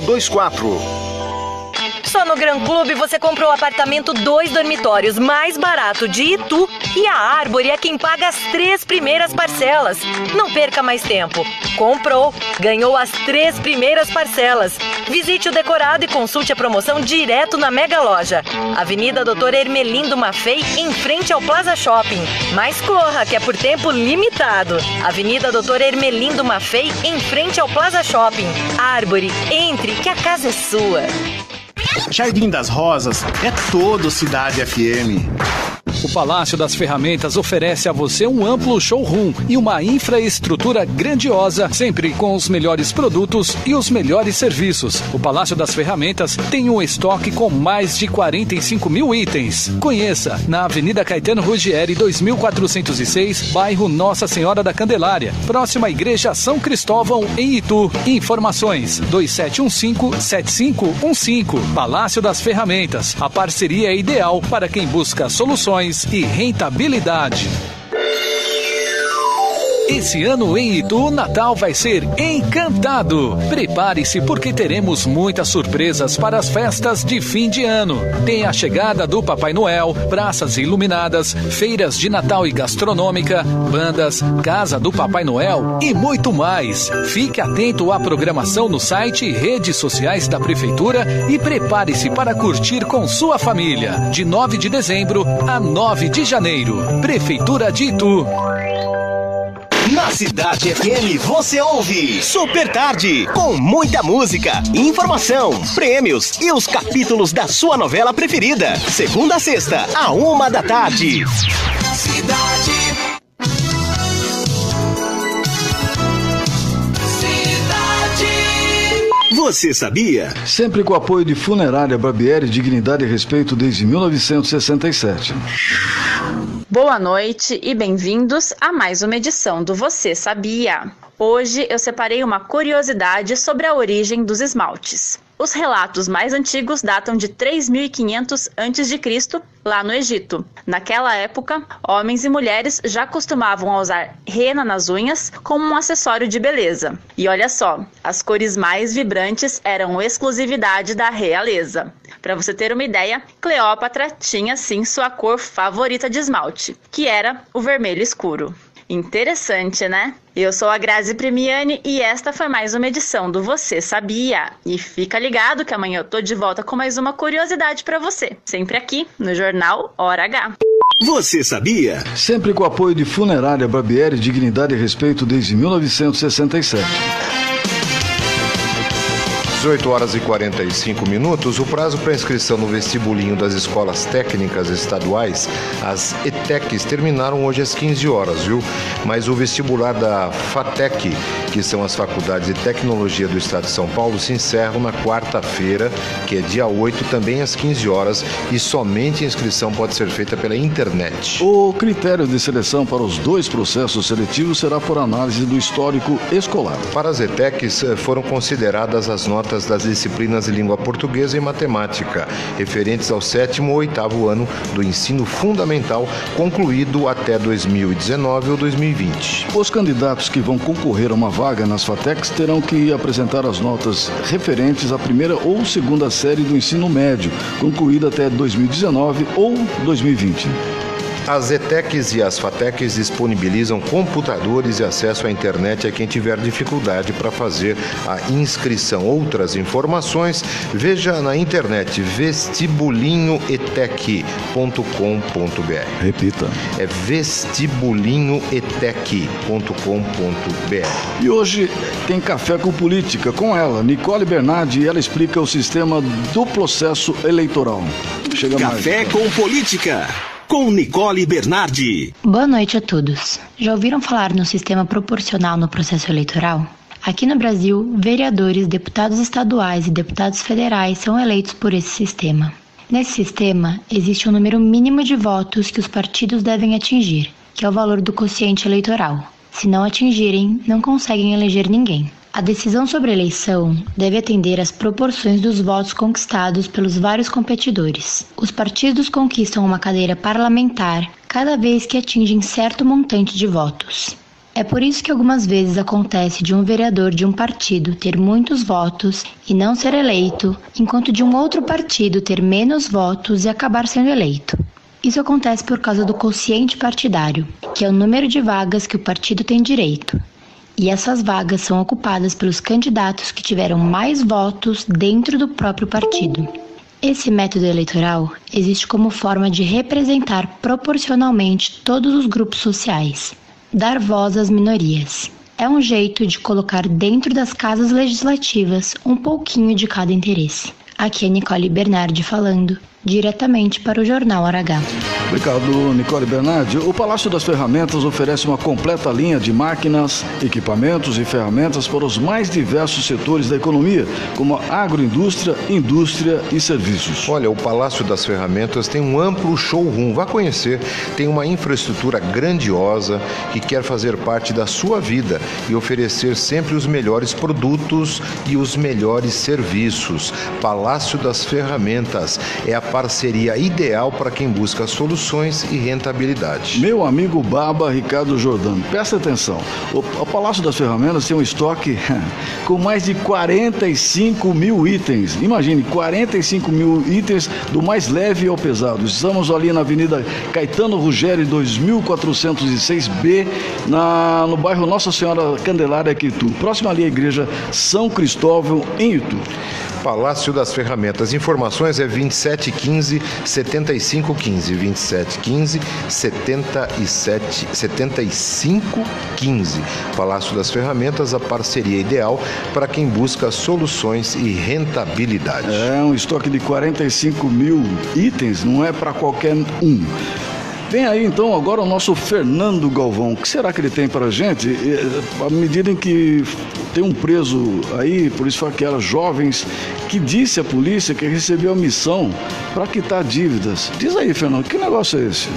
S8: 2024.
S16: Só no Gran Clube você comprou apartamento dois dormitórios mais barato de Itu e a Árvore é quem paga as três primeiras parcelas. Não perca mais tempo. Comprou, ganhou as três primeiras parcelas. Visite o decorado e consulte a promoção direto na Mega Loja. Avenida Doutor Ermelindo Mafei, em frente ao Plaza Shopping. Mas corra, que é por tempo limitado. Avenida Doutor Ermelindo Mafei, em frente ao Plaza Shopping. Árvore, entre, que a casa é sua.
S6: Jardim das Rosas é todo Cidade FM.
S7: O Palácio das Ferramentas oferece a você um amplo showroom e uma infraestrutura grandiosa, sempre com os melhores produtos e os melhores serviços. O Palácio das Ferramentas tem um estoque com mais de 45 mil itens. Conheça na Avenida Caetano Ruggieri, 2406, bairro Nossa Senhora da Candelária, próxima à Igreja São Cristóvão, em Itu. Informações: 2715-7515. Palácio das Ferramentas. A parceria é ideal para quem busca soluções e rentabilidade. Esse ano em Itu, Natal vai ser encantado. Prepare-se porque teremos muitas surpresas para as festas de fim de ano. Tem a chegada do Papai Noel, praças iluminadas, feiras de Natal e gastronômica, bandas, casa do Papai Noel e muito mais. Fique atento à programação no site e redes sociais da Prefeitura e prepare-se para curtir com sua família. De 9 de dezembro a 9 de janeiro. Prefeitura de Itu.
S1: Cidade FM você ouve Super Tarde, com muita música, informação, prêmios e os capítulos da sua novela preferida. Segunda a sexta, a uma da tarde.
S17: Cidade. Cidade.
S1: Você sabia?
S4: Sempre com o apoio de Funerária Barbieri, Dignidade e Respeito desde 1967.
S12: Boa noite e bem-vindos a mais uma edição do Você Sabia? Hoje eu separei uma curiosidade sobre a origem dos esmaltes. Os relatos mais antigos datam de 3500 a.C., lá no Egito. Naquela época, homens e mulheres já costumavam usar rena nas unhas como um acessório de beleza. E olha só, as cores mais vibrantes eram exclusividade da realeza. Para você ter uma ideia, Cleópatra tinha sim sua cor favorita de esmalte, que era o vermelho escuro. Interessante, né? Eu sou a Grazi Premiani e esta foi mais uma edição do Você Sabia. E fica ligado que amanhã eu tô de volta com mais uma curiosidade para você, sempre aqui no jornal Hora H.
S1: Você sabia?
S4: Sempre com o apoio de Funerária Barbieri, Dignidade e Respeito desde 1967.
S2: 18 horas e 45 minutos, o prazo para inscrição no vestibulinho das escolas técnicas estaduais, as ETECs, terminaram hoje às 15 horas, viu? Mas o vestibular da FATEC, que são as faculdades de tecnologia do estado de São Paulo, se encerram na quarta-feira, que é dia 8, também às 15 horas, e somente a inscrição pode ser feita pela internet.
S4: O critério de seleção para os dois processos seletivos será por análise do histórico escolar.
S2: Para as ETECs eh, foram consideradas as notas das disciplinas de língua portuguesa e matemática, referentes ao sétimo ou oitavo ano do ensino fundamental, concluído até 2019 ou 2020.
S4: Os candidatos que vão concorrer a uma vaga nas FATECs terão que apresentar as notas referentes à primeira ou segunda série do ensino médio, concluída até 2019 ou 2020.
S2: As ETECs e as FATECs disponibilizam computadores e acesso à internet a quem tiver dificuldade para fazer a inscrição. Outras informações, veja na internet vestibulinhoetec.com.br.
S4: Repita.
S2: É vestibulinhoetec.com.br.
S4: E hoje tem Café com Política com ela, Nicole Bernardi, e ela explica o sistema do processo eleitoral.
S1: Chega Café mais. com Política com Nicole Bernardi.
S13: Boa noite a todos. Já ouviram falar no sistema proporcional no processo eleitoral? Aqui no Brasil, vereadores, deputados estaduais e deputados federais são eleitos por esse sistema. Nesse sistema, existe um número mínimo de votos que os partidos devem atingir, que é o valor do quociente eleitoral. Se não atingirem, não conseguem eleger ninguém. A decisão sobre a eleição deve atender às proporções dos votos conquistados pelos vários competidores. Os partidos conquistam uma cadeira parlamentar cada vez que atingem certo montante de votos. É por isso que algumas vezes acontece de um vereador de um partido ter muitos votos e não ser eleito, enquanto de um outro partido ter menos votos e acabar sendo eleito. Isso acontece por causa do quociente partidário, que é o número de vagas que o partido tem direito e essas vagas são ocupadas pelos candidatos que tiveram mais votos dentro do próprio partido. Esse método eleitoral existe como forma de representar proporcionalmente todos os grupos sociais, dar voz às minorias. É um jeito de colocar dentro das casas legislativas um pouquinho de cada interesse. Aqui é Nicole Bernardi falando, diretamente para o Jornal Aragá.
S4: Obrigado, Nicole Bernardi. O Palácio das Ferramentas oferece uma completa linha de máquinas, equipamentos e ferramentas para os mais diversos setores da economia, como agroindústria, indústria e serviços.
S2: Olha, o Palácio das Ferramentas tem um amplo showroom. Vá conhecer. Tem uma infraestrutura grandiosa que quer fazer parte da sua vida e oferecer sempre os melhores produtos e os melhores serviços. Palácio das Ferramentas é a parceria ideal para quem busca soluções e rentabilidade.
S4: Meu amigo Baba Ricardo Jordano, presta atenção. O, Palácio das Ferramentas tem um estoque [laughs] com mais de 45 mil itens. Imagine, 45 mil itens do mais leve ao pesado. Estamos ali na Avenida Caetano Ruggeri, 2406B, na, no bairro Nossa Senhora Candelária, aqui Itu. Próximo ali à Igreja São Cristóvão, em Itu.
S2: Palácio das Ferramentas. Informações é 2715 7515. 2715 77 7515. Palácio das Ferramentas, a parceria ideal para quem busca soluções e rentabilidade.
S4: É um estoque de 45 mil itens, não é para qualquer um. Vem aí então agora o nosso Fernando Galvão. O que será que ele tem para a gente? À medida em que tem um preso aí, por isso que era jovens, que disse à polícia que recebeu a missão para quitar dívidas. Diz aí, Fernando, que negócio é esse?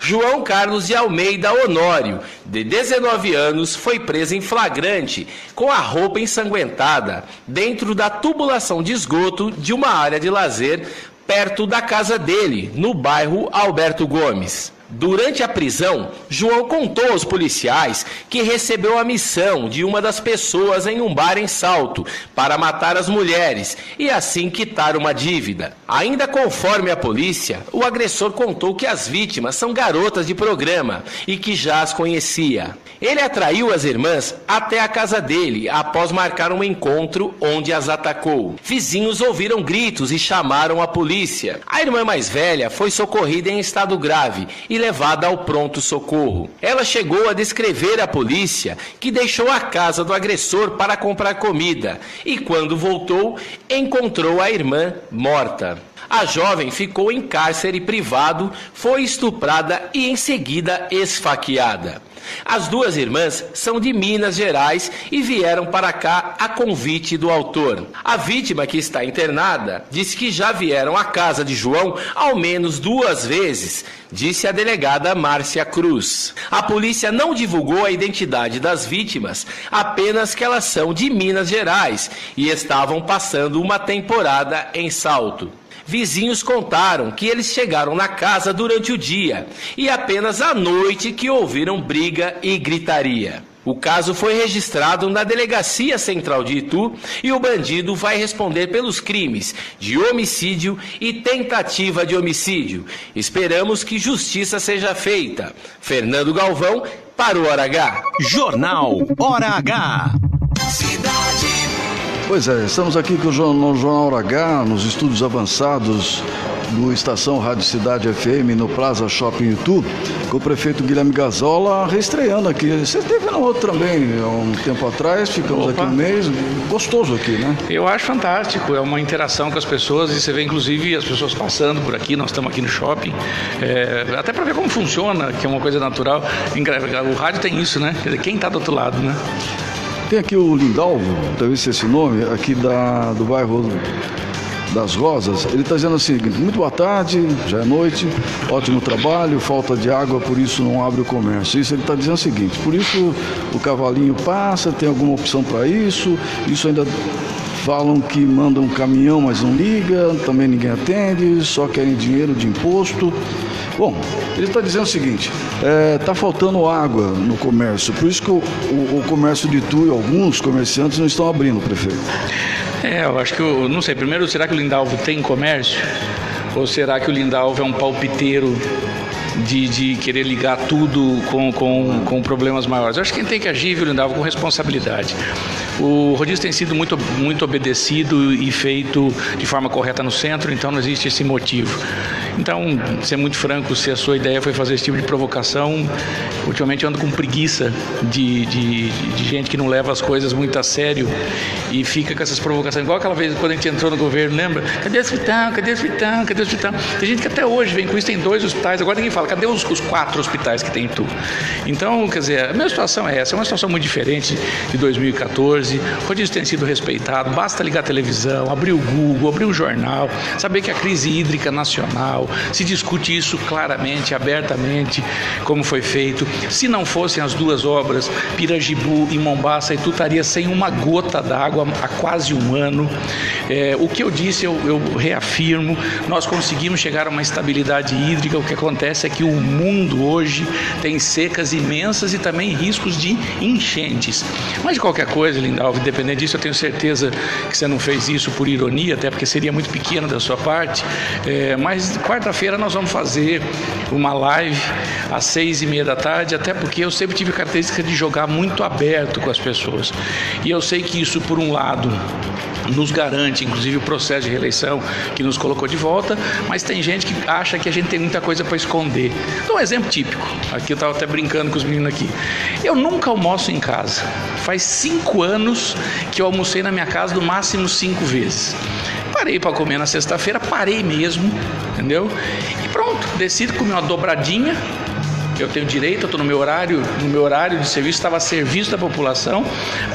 S9: João Carlos de Almeida Honório, de 19 anos, foi preso em flagrante com a roupa ensanguentada dentro da tubulação de esgoto de uma área de lazer perto da casa dele, no bairro Alberto Gomes. Durante a prisão, João contou aos policiais que recebeu a missão de uma das pessoas em um bar em Salto para matar as mulheres e assim quitar uma dívida. Ainda conforme a polícia, o agressor contou que as vítimas são garotas de programa e que já as conhecia. Ele atraiu as irmãs até a casa dele após marcar um encontro onde as atacou. Vizinhos ouviram gritos e chamaram a polícia. A irmã mais velha foi socorrida em estado grave e levada ao pronto socorro. Ela chegou a descrever à polícia que deixou a casa do agressor para comprar comida e quando voltou, encontrou a irmã morta. A jovem ficou em cárcere privado, foi estuprada e em seguida esfaqueada. As duas irmãs são de Minas Gerais e vieram para cá a convite do autor. A vítima, que está internada, disse que já vieram à casa de João ao menos duas vezes, disse a delegada Márcia Cruz. A polícia não divulgou a identidade das vítimas, apenas que elas são de Minas Gerais e estavam passando uma temporada em Salto. Vizinhos contaram que eles chegaram na casa durante o dia e apenas à noite que ouviram briga e gritaria. O caso foi registrado na Delegacia Central de Itu e o bandido vai responder pelos crimes de homicídio e tentativa de homicídio. Esperamos que justiça seja feita. Fernando Galvão, para o Hora H.
S1: Jornal Hora H.
S4: Pois é, estamos aqui com o Jornal, H, nos estúdios avançados do Estação Rádio Cidade FM no Plaza Shopping Itu, com o prefeito Guilherme Gazola reestreando aqui. Você esteve no outro também há um tempo atrás, ficamos
S10: Opa.
S4: aqui um mês, gostoso aqui, né?
S10: Eu acho fantástico, é uma interação com as pessoas e você vê inclusive as pessoas passando por aqui, nós estamos aqui no shopping, é, até para ver como funciona, que é uma coisa natural. O rádio tem isso, né? Quer dizer, quem está do outro lado, né?
S4: Tem aqui o Lindalvo, deve ser esse nome, aqui da, do bairro das Rosas. Ele está dizendo o seguinte: muito boa tarde, já é noite, ótimo trabalho, falta de água, por isso não abre o comércio. Isso ele está dizendo o seguinte: por isso o cavalinho passa, tem alguma opção para isso, isso ainda. Falam que mandam um caminhão, mas não liga, também ninguém atende, só querem dinheiro de imposto. Bom, ele está dizendo o seguinte: está faltando água no comércio, por isso que o, o- o comércio de Itu e alguns comerciantes não estão abrindo, prefeito.
S10: É, eu acho que, eu não sei, primeiro, será que o Lindalvo tem comércio? Ou será que o Lindalvo é um palpiteiro de, de querer ligar tudo com, com, com problemas maiores? Eu acho que quem tem que agir, viu, Lindalvo, com responsabilidade. O rodízio tem sido muito, muito obedecido e feito de forma correta no centro, então não existe esse motivo. Então, ser muito franco, se a sua ideia foi fazer esse tipo de provocação, ultimamente eu ando com preguiça de, de, de gente que não leva as coisas muito a sério e fica com essas provocações. Igual aquela vez quando a gente entrou no governo, lembra? Cadê o hospital? Cadê o hospital? Cadê o hospital? Tem gente que até hoje vem com isso, tem dois hospitais, agora ninguém fala, cadê os, os quatro hospitais que tem em Tu? Então, quer dizer, a minha situação é essa, é uma situação muito diferente de 2014, o rodízio tem sido respeitado, basta ligar a televisão, abrir o Google, abrir o jornal, saber que a crise hídrica nacional, se discute isso claramente, abertamente, como foi feito. Se não fossem as duas obras, Pirajibu e Mombaça, Itu estaria sem uma gota d'água há quase um ano. É, o que eu disse, eu, eu reafirmo, nós conseguimos chegar a uma estabilidade hídrica. O que acontece é que o mundo hoje tem secas imensas e também riscos de enchentes. Mas de qualquer coisa, Lindalvo, independente disso, eu tenho certeza que você não fez isso por ironia, até porque seria muito pequeno da sua parte. É, mas quarta-feira nós vamos fazer uma live às seis e meia da tarde, até porque eu sempre tive a característica de jogar muito aberto com as pessoas. E eu sei que isso, por um lado, nos garante, inclusive o processo de reeleição que nos colocou de volta, mas tem gente que acha que a gente tem muita coisa para esconder. Um exemplo típico, aqui eu estava até brincando com os meninos aqui. Eu nunca almoço em casa. Faz cinco anos que eu almocei na minha casa no máximo cinco vezes. Parei para comer na sexta-feira, parei mesmo, entendeu? E pronto, decido comer uma dobradinha, eu tenho direito, eu estou no meu horário, no meu horário de serviço, estava a serviço da população.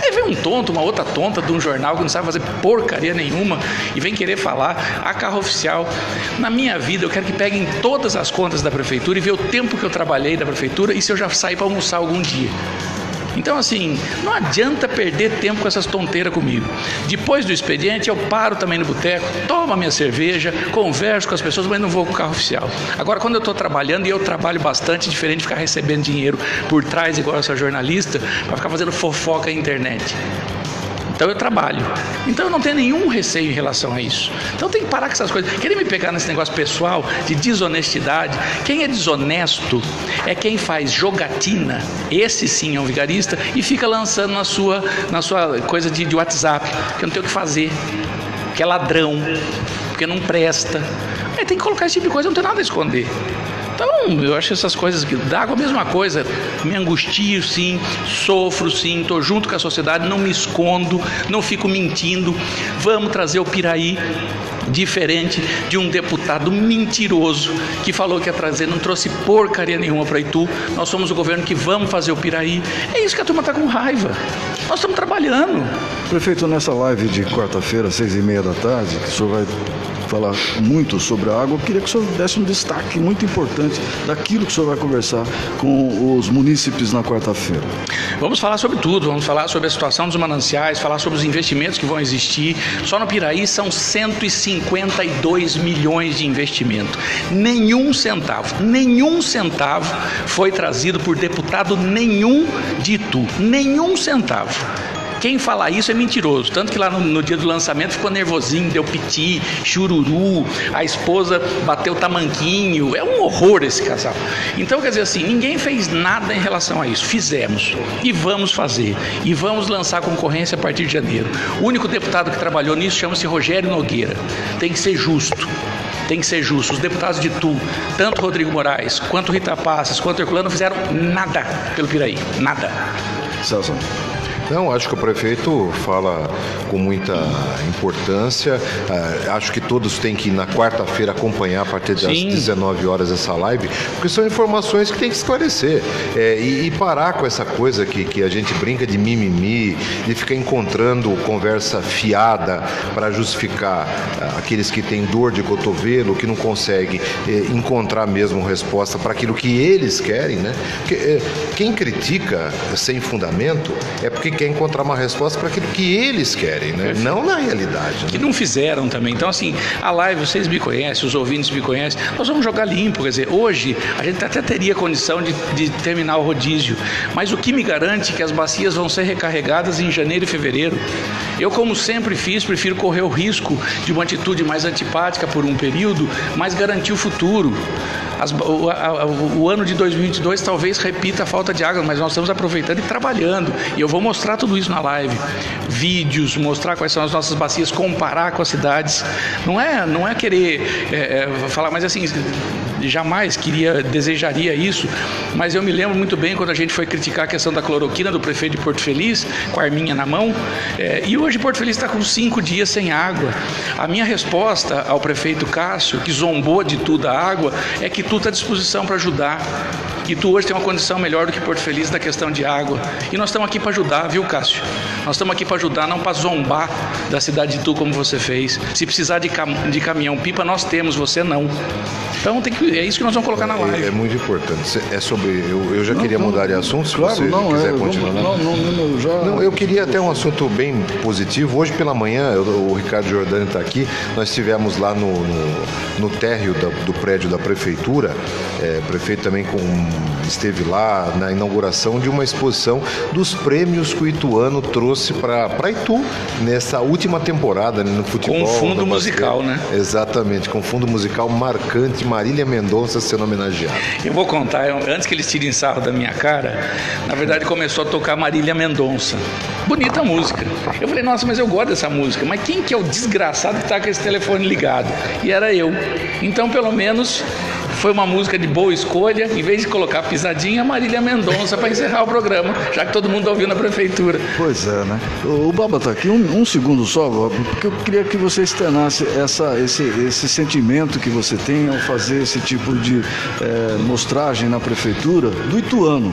S10: Aí vem um tonto, uma outra tonta de um jornal que não sabe fazer porcaria nenhuma e vem querer falar a carro oficial. Na minha vida, eu quero que peguem todas as contas da prefeitura e ver o tempo que eu trabalhei da prefeitura e se eu já saí para almoçar algum dia. Então, assim, não adianta perder tempo com essas tonteiras comigo. Depois do expediente, eu paro também no boteco, tomo a minha cerveja, converso com as pessoas, mas não vou com o carro oficial. Agora, quando eu estou trabalhando, e eu trabalho bastante, diferente de ficar recebendo dinheiro por trás, igual essa jornalista, para ficar fazendo fofoca na internet. Então eu trabalho. Então eu não tenho nenhum receio em relação a isso. Então tem que parar com essas coisas. Querer me pegar nesse negócio pessoal de desonestidade. Quem é desonesto é quem faz jogatina, esse sim é um vigarista, e fica lançando na sua, na sua coisa de, de WhatsApp, que não tenho o que fazer, que é ladrão, porque não presta. Aí tem que colocar esse tipo de coisa, não tem nada a esconder. Então, eu acho essas coisas que d'água a mesma coisa. Me angustio sim, sofro sim, estou junto com a sociedade, não me escondo, não fico mentindo. Vamos trazer o Piraí diferente de um deputado mentiroso que falou que ia trazer, não trouxe porcaria nenhuma para Itu. Nós somos o governo que vamos fazer o Piraí. É isso que a turma está com raiva. Nós estamos trabalhando.
S4: Prefeito, nessa live de quarta-feira, seis e meia da tarde, o senhor vai falar muito sobre a água, eu queria que o senhor desse um destaque muito importante daquilo que o senhor vai conversar com os munícipes na quarta-feira.
S10: Vamos falar sobre tudo, vamos falar sobre a situação dos mananciais, falar sobre os investimentos que vão existir. Só no Piraí são 152 milhões de investimento. Nenhum centavo, nenhum centavo foi trazido por deputado nenhum de Itu. Nenhum centavo. Quem fala isso é mentiroso. Tanto que lá no, no, dia do lançamento ficou nervosinho, deu piti, chururu, a esposa bateu tamanquinho. É um horror esse casal. Então, quer dizer assim, ninguém fez nada em relação a isso. Fizemos. E vamos fazer. E vamos lançar concorrência a partir de janeiro. O único deputado que trabalhou nisso chama-se Rogério Nogueira. Tem que ser justo tem que ser justo. Os deputados de Tu, tanto Rodrigo Moraes, quanto Rita Passes, quanto Herculano, não fizeram nada pelo Piraí. Nada.
S4: Celso.
S2: Não, acho que o prefeito fala com muita importância. Uh, acho que todos têm que, na quarta-feira, acompanhar a partir das Sim. 19 horas essa live, porque são informações que tem que esclarecer. É, e, e, parar com essa coisa que, que a gente brinca de mimimi, de ficar encontrando conversa fiada para justificar uh, aqueles que têm dor de cotovelo, que não conseguem uh, encontrar mesmo resposta para aquilo que eles querem, né? Porque eh, quem critica sem fundamento é porque quer encontrar uma resposta para aquilo que eles querem, né? Não na realidade. Né?
S10: Que não fizeram também. Então, assim, a live, vocês me conhecem, os ouvintes me conhecem, nós vamos jogar limpo. Quer dizer, hoje a gente até teria condição de, de terminar o rodízio, mas o que me garante que as bacias vão ser recarregadas em janeiro e fevereiro. Eu, como sempre fiz, prefiro correr o risco de uma atitude mais antipática por um período, mas garantir o futuro. As, o, a, o, ano de 2022 talvez repita a falta de água, mas nós estamos aproveitando e trabalhando. E eu vou mostrar tudo isso na live. Vídeos, mostrar quais são as nossas bacias, comparar com as cidades. Não é, não é querer é, é, falar, mas assim, jamais queria, desejaria isso, mas eu me lembro muito bem quando a gente foi criticar a questão da cloroquina do prefeito de Porto Feliz, com a arminha na mão, é, e hoje Porto Feliz está com cinco dias sem água. A minha resposta ao prefeito Cássio, que zombou de tudo a água, é que tu está à disposição para ajudar. E tu hoje tem uma condição melhor do que Porto Feliz na questão de água. E nós estamos aqui para ajudar, viu, Cássio? Nós estamos aqui para ajudar, não para zombar da cidade de Tu como você fez. Se precisar de, cam de caminhão pipa, nós temos, você não. Então tem que, é isso que nós vamos colocar na live.
S2: É, é muito importante. É sobre. Eu, eu já não, queria não, mudar de assunto, se claro, você não, quiser é, continuar. Vamos, não, não, já... não, eu queria até um assunto bem positivo. Hoje pela manhã, eu, o Ricardo Jordani está aqui, nós estivemos lá no, no, no térreo da, do prédio da prefeitura, é, prefeito também com esteve lá na inauguração de uma exposição dos prêmios que o Ituano trouxe para Itu nessa última temporada né, no futebol.
S10: Com fundo musical, né?
S2: Exatamente, com fundo musical marcante, Marília Mendonça sendo homenageada.
S10: Eu vou contar, eu- antes que eles tirem sarro da minha cara, na verdade começou a tocar Marília Mendonça. Bonita música. Eu falei, nossa, mas eu gosto dessa música. Mas quem que é o desgraçado que tá com esse telefone ligado? E era eu. Então, pelo menos, foi uma música de boa escolha. Em vez de colocar pisadinha, Marília Mendonça para encerrar o programa, já que todo mundo ouviu na prefeitura.
S4: Pois é, né? O Baba tá aqui, um, um segundo só, porque eu queria que você externasse essa, esse, esse sentimento que você tem ao fazer esse tipo de eh, mostragem na prefeitura do Ituano.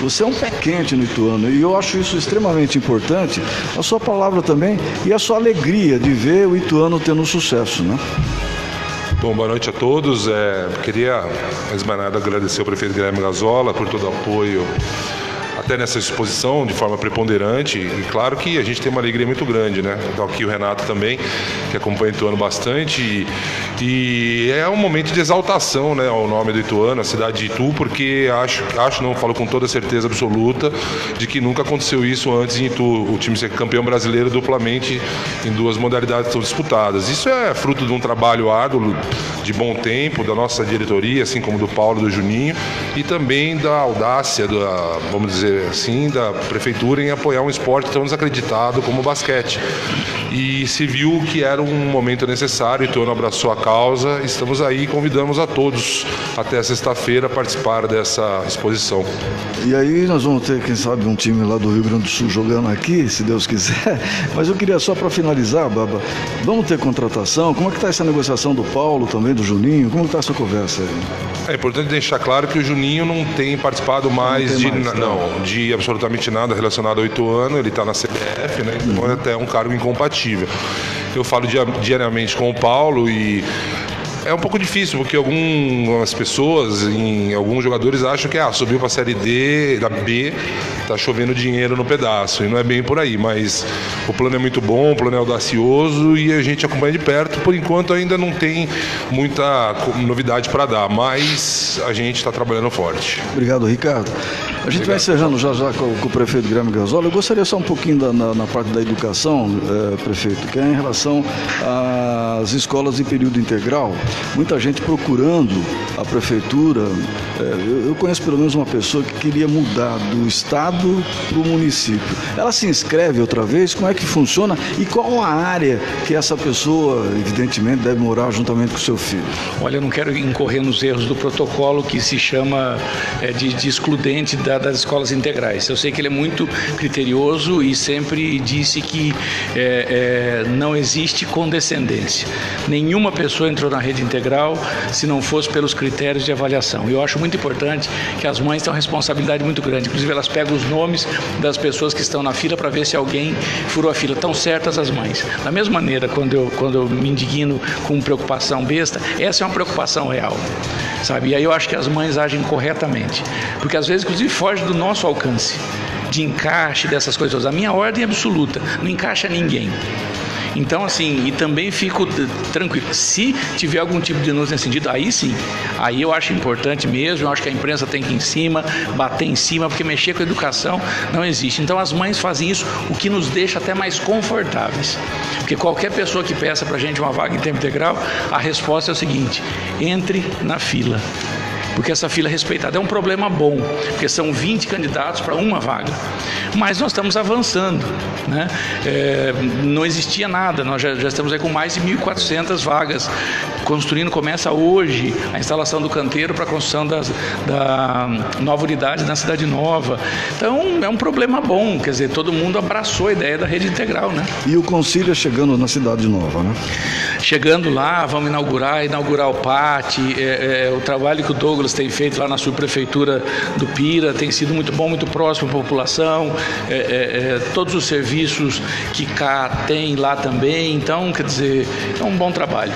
S4: Você é um pé quente no Ituano e eu acho isso extremamente importante, a sua palavra também e a sua alegria de ver o Ituano tendo sucesso, né?
S22: Bom, boa noite a todos. É, queria, mais nada, agradecer ao prefeito Guilherme Gazola por todo o apoio até nessa exposição de forma preponderante e claro que a gente tem uma alegria muito grande, né? Aqui o Renato também, que acompanha o Ituano bastante e, e é um momento de exaltação, né, ao nome do Ituano, a cidade de Itu, porque acho, acho não, falo com toda certeza absoluta de que nunca aconteceu isso antes em Itu, o time ser campeão brasileiro duplamente em duas modalidades tão disputadas. Isso é fruto de um trabalho árduo, de bom tempo, da nossa diretoria, assim como do Paulo do Juninho, e também da audácia, da, vamos dizer assim, da prefeitura em apoiar um esporte tão desacreditado como o basquete. E se viu que era um momento necessário, o Ituano abraçou a causa, estamos aí e convidamos a todos até sexta-feira a participar dessa exposição.
S4: E aí nós vamos ter, quem sabe, um time lá do Rio Grande do Sul jogando aqui, se Deus quiser. [laughs] Mas eu queria só para finalizar, Baba, vamos ter contratação? Como é que está essa negociação do Paulo também, do Juninho? Como está essa conversa aí?
S22: É importante deixar claro que o Juninho não tem participado mais,
S4: tem
S22: de,
S4: mais,
S22: na-
S4: tá.
S22: não, de absolutamente nada relacionado ao Ituano, ele está na CBF, né? Então é até um cargo incompatível. Eu falo dia- diariamente com o Paulo e é um pouco difícil, porque algumas pessoas, em, alguns jogadores acham que ah, subiu para a Série D, da B, tá chovendo dinheiro no pedaço. E não é bem por aí, mas o plano é muito bom, o plano é audacioso e a gente acompanha de perto. Por enquanto ainda não tem muita novidade para dar, mas a gente está trabalhando forte.
S4: Obrigado, Ricardo. A gente vai encerrando já já com, com o prefeito Guilherme Gasola. Eu gostaria só um pouquinho da- na, na parte da educação, eh, prefeito, que é em relação às escolas em período integral. Muita gente procurando a prefeitura. eh, eu, eu conheço pelo menos uma pessoa que queria mudar do estado para o município. Ela se inscreve outra vez? Como é que funciona? E qual a área que essa pessoa, evidentemente, deve morar juntamente com o seu filho?
S10: Olha, eu não quero incorrer nos erros do protocolo que se chama é, de, de excludente da- das escolas integrais. Eu sei que ele é muito criterioso e sempre disse que é, é, não existe condescendência. Nenhuma pessoa entrou na rede integral se não fosse pelos critérios de avaliação. Eu acho muito importante que as mães uma responsabilidade muito grande. Inclusive, elas pegam os nomes das pessoas que estão na fila para ver se alguém furou a fila. Estão certas as mães. Da mesma maneira, quando eu, quando eu me indigno com preocupação besta, essa é uma preocupação real. Sabe? E aí eu acho que as mães agem corretamente. Porque às vezes, inclusive, foge do nosso alcance de encaixe dessas coisas. A minha ordem é absoluta, não encaixa ninguém. Então, assim, e também fico tranquilo. Se tiver algum tipo de denúncia nesse sentido, aí sim, aí eu acho importante mesmo, eu acho que a imprensa tem que ir em cima, bater em cima, porque mexer com a educação não existe. Então, as mães fazem isso, o que nos deixa até mais confortáveis. Porque qualquer pessoa que peça pra gente uma vaga em tempo integral, a resposta é o seguinte: entre na fila porque essa fila é respeitada. É um problema bom, porque são 20 candidatos para uma vaga. Mas nós estamos avançando. Né? É, não existia nada, nós já, já estamos aí com mais de 1.400 vagas. Construindo, começa hoje a instalação do canteiro para a construção das, da nova unidade na Cidade Nova. Então é um problema bom, quer dizer, todo mundo abraçou a ideia da rede integral. Né?
S4: E o Concília chegando na Cidade Nova, né?
S10: Chegando lá, vamos inaugurar, inaugurar o PAT, é, é, o trabalho que o Douglas tem feito lá na subprefeitura do Pira tem sido muito bom, muito próximo à população, é, é, é, todos os serviços que cá tem lá também, então, quer dizer, é um bom trabalho.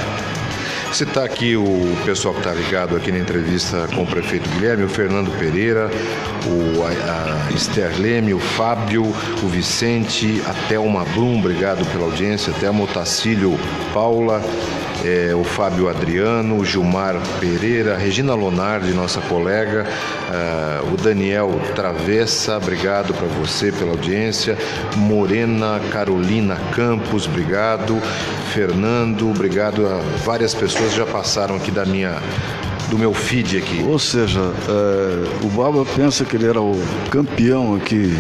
S2: Citar aqui o pessoal que está ligado aqui na entrevista com o prefeito Guilherme, o Fernando Pereira, o, a, a Esther Leme, o Fábio, o Vicente, a Thelma Blum, obrigado pela audiência, Thelma Otacílio, Paula, é, o Fábio Adriano, o Gilmar Pereira, Regina Lonardi, nossa colega, uh, o Daniel Travessa, obrigado para você pela audiência, Morena Carolina Campos, obrigado, Fernando, obrigado a várias pessoas já passaram aqui da minha do meu feed aqui.
S4: Ou seja, é, o Baba pensa que ele era o campeão aqui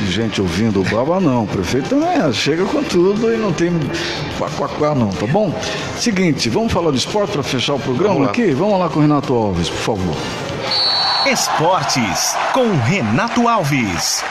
S4: de gente ouvindo o Baba, não. O prefeito também é, chega com tudo e não tem quá, não, tá bom? Seguinte, vamos falar de esporte para fechar o programa vamos aqui? Vamos lá com o Renato Alves, por favor.
S1: Esportes com Renato Alves.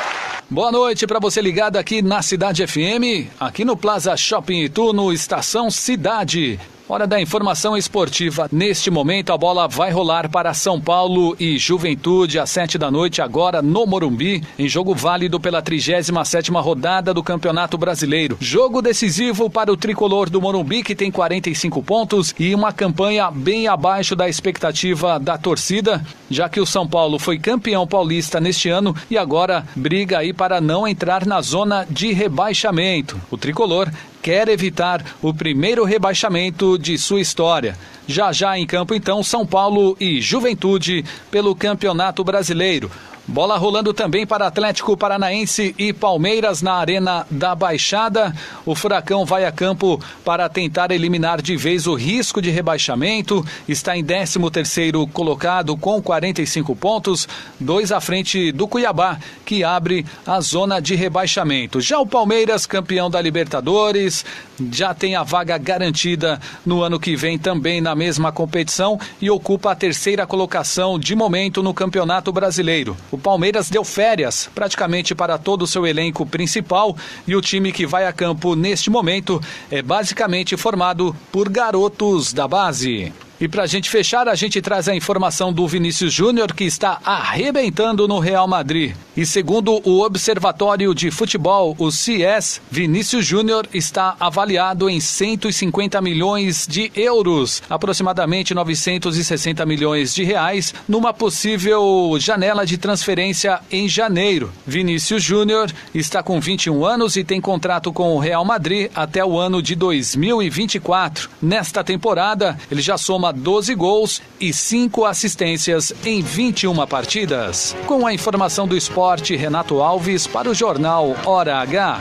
S7: Boa noite para você ligado aqui na Cidade FM, aqui no Plaza Shopping Itu, no Estação Cidade. Hora da informação esportiva. Neste momento, a bola vai rolar para São Paulo e Juventude às sete da noite, agora no Morumbi, em jogo válido pela 37 rodada do Campeonato Brasileiro. Jogo decisivo para o tricolor do Morumbi, que tem 45 pontos e uma campanha bem abaixo da expectativa da torcida, já que o São Paulo foi campeão paulista neste ano e agora briga aí para não entrar na zona de rebaixamento. O tricolor quer evitar o primeiro rebaixamento de sua história. Já já em campo, então, São Paulo e Juventude pelo Campeonato Brasileiro. Bola rolando também para Atlético Paranaense e Palmeiras na Arena da Baixada. O Furacão vai a campo para tentar eliminar de vez o risco de rebaixamento. Está em 13º colocado com 45 pontos, dois à frente do Cuiabá, que abre a zona de rebaixamento. Já o Palmeiras, campeão da Libertadores, já tem a vaga garantida no ano que vem também na mesma competição e ocupa a terceira colocação de momento no Campeonato Brasileiro. O Palmeiras deu férias praticamente para todo o seu elenco principal e o time que vai a campo neste momento é basicamente formado por garotos da base. E para a gente fechar, a gente traz a informação do Vinícius Júnior, que está arrebentando no Real Madrid. E segundo o Observatório de Futebol, o CS, Vinícius Júnior está avaliado em 150 milhões de euros, aproximadamente 960 milhões de reais, numa possível janela de transferência em janeiro. Vinícius Júnior está com 21 anos e tem contrato com o Real Madrid até o ano de 2024. Nesta temporada, ele já soma 12 gols e 5 assistências em 21 partidas. Com a informação do esporte, Renato Alves para o jornal Hora H.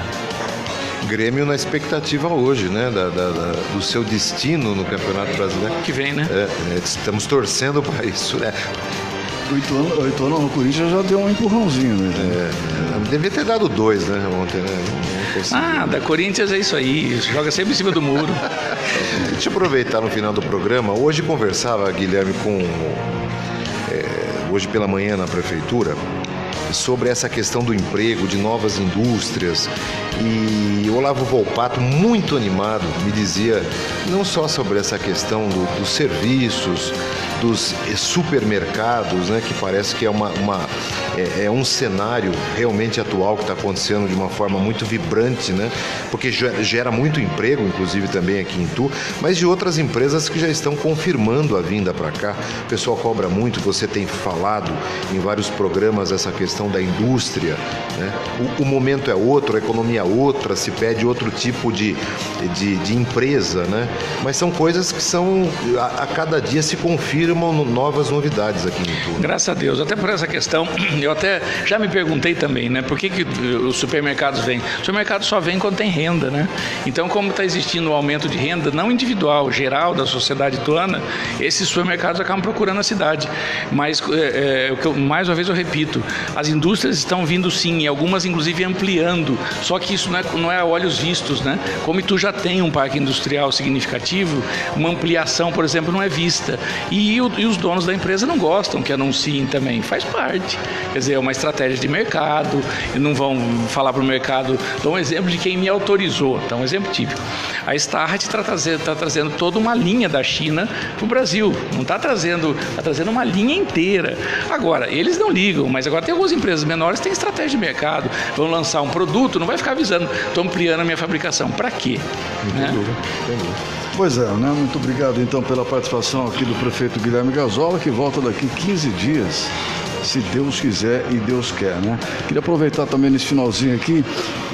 S2: Grêmio na expectativa hoje, né? Da, da, da, do seu destino no Campeonato Brasileiro.
S10: Que vem, né?
S2: É, é, estamos torcendo para isso, né?
S4: O Ituano, o Ituano no Corinthians já deu um empurrãozinho, né?
S2: É, é devia ter dado dois, né, ontem, né?
S10: ah, da Corinthians é isso aí, joga sempre em cima do muro. [laughs]
S2: Deixa eu aproveitar no final do programa. Hoje conversava, Guilherme, com. É, hoje pela manhã na prefeitura, sobre essa questão do emprego, de novas indústrias. E o Olavo Volpato, muito animado, me dizia não só sobre essa questão do, dos serviços, dos supermercados, né, que parece que é, uma, uma é, é, um cenário realmente atual que está acontecendo de uma forma muito vibrante, né, porque gera muito emprego, inclusive também aqui em Tu, mas de outras empresas que já estão confirmando a vinda para cá. O pessoal cobra muito, você tem falado em vários programas essa questão da indústria. Né? O, o momento é outro, a economia é outra, se pede outro tipo de, de, de empresa, né? mas são coisas que são a, a cada dia se confirmam novas novidades aqui em Itu.
S10: Graças a Deus. Até por essa questão, [clears throat] eu até já me perguntei também, né? Por que, que os supermercados vêm? O supermercado só vem quando tem renda, né? Então, como está existindo um aumento de renda, não individual, geral da sociedade tuana, esses supermercados acabam procurando a cidade. Mas, é, é, mais uma vez eu repito, as indústrias estão vindo sim, e algumas inclusive ampliando, só que isso não é, não é a olhos vistos, né? Como tu já tem um parque industrial significativo, uma ampliação, por exemplo, não é vista. E o, e os donos da empresa não gostam que anunciem também, faz parte. Quer dizer, é uma estratégia de mercado, não vão falar para o mercado. Dou um exemplo de quem me autorizou, então um exemplo típico. A Starrett está trazendo, tá trazendo toda uma linha da China para o Brasil, não está trazendo, está trazendo uma linha inteira. Agora, eles não ligam, mas agora tem algumas empresas menores têm estratégia de mercado, vão lançar um produto, não vai ficar avisando, estou ampliando a minha fabricação. Para quê? Entendi,
S4: né? entendi. Pois é, né? Muito obrigado então pela participação aqui do prefeito Guilherme Gazola, que volta daqui 15 dias se Deus quiser e Deus quer, né? Queria aproveitar também nesse finalzinho aqui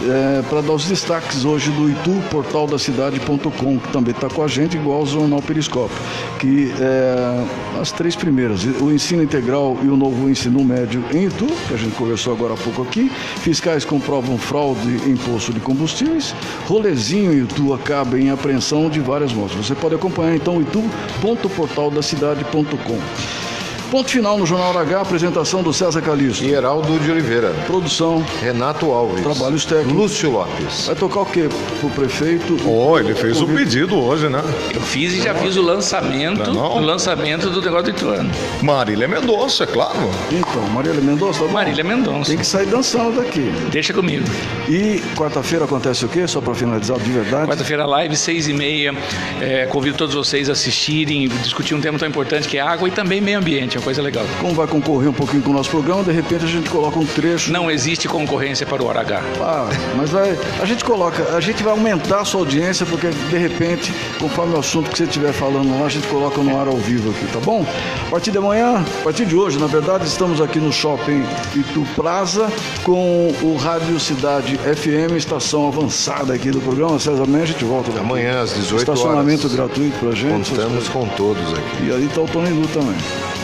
S4: é, para dar os destaques hoje do Itu, portal da cidade.com, que também está com a gente, igual ao Jornal Periscópio, que é, as três primeiras, o ensino integral e o novo ensino médio em Itu, que a gente conversou agora há pouco aqui, fiscais comprovam fraude em posto de combustíveis, rolezinho em Itu acaba em apreensão de várias motos. Você pode acompanhar então itu.portaldacidade.com. Ponto final no Jornal H, apresentação do César Calixto.
S2: E Heraldo de Oliveira.
S4: Produção.
S2: Renato Alves.
S4: Trabalhos técnicos.
S2: Lúcio Lopes.
S4: Vai tocar o quê pro prefeito?
S22: Oh, ele fez o pedido hoje, né?
S10: Eu fiz e já fiz o lançamento,
S22: Não, não.
S10: o lançamento do negócio do Ituano.
S22: Marília Mendonça, é claro.
S4: Então, Marília Mendonça, tá bom?
S10: Marília Mendonça.
S4: Tem que sair dançando daqui.
S10: Deixa comigo.
S4: E quarta-feira acontece o quê? Só para finalizar de verdade.
S10: Quarta-feira, live, seis e meia. É, convido todos vocês a assistirem, discutir um tema tão importante que é água e também meio ambiente, é uma coisa legal.
S4: Como vai concorrer um pouquinho com o nosso programa, de repente a gente coloca um trecho.
S10: Não existe concorrência para o Hora H.
S4: Ah, mas vai, a gente coloca, a gente vai aumentar a sua audiência, porque de repente, conforme o assunto que você estiver falando lá, a gente coloca no ar ao vivo aqui, tá bom? A partir de amanhã, a partir de hoje, na verdade, estamos aqui no shopping Itu Plaza com o Rádio Cidade FM, estação avançada aqui do programa. César, amanhã a gente volta. daqui.
S2: Amanhã às 18
S4: Estacionamento
S2: horas.
S4: gratuito pra gente.
S2: Contamos com todos aqui.
S4: E aí tá o Tony Lu também.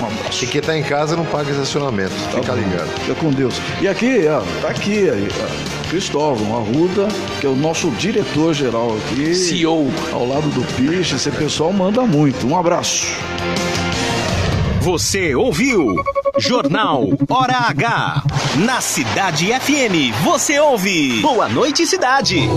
S4: Um abraço.
S2: E quem tá em casa não paga estacionamento. Fica ligado.
S4: Fica com Deus. E aqui, ó, tá aqui, aí, ó, Cristóvão Arruda, que é o nosso diretor-geral aqui.
S10: CEO.
S4: Ao lado do Piche, esse pessoal manda muito. Um abraço.
S1: Você ouviu Jornal Hora H. Na Cidade FM, você ouve Boa Noite Cidade.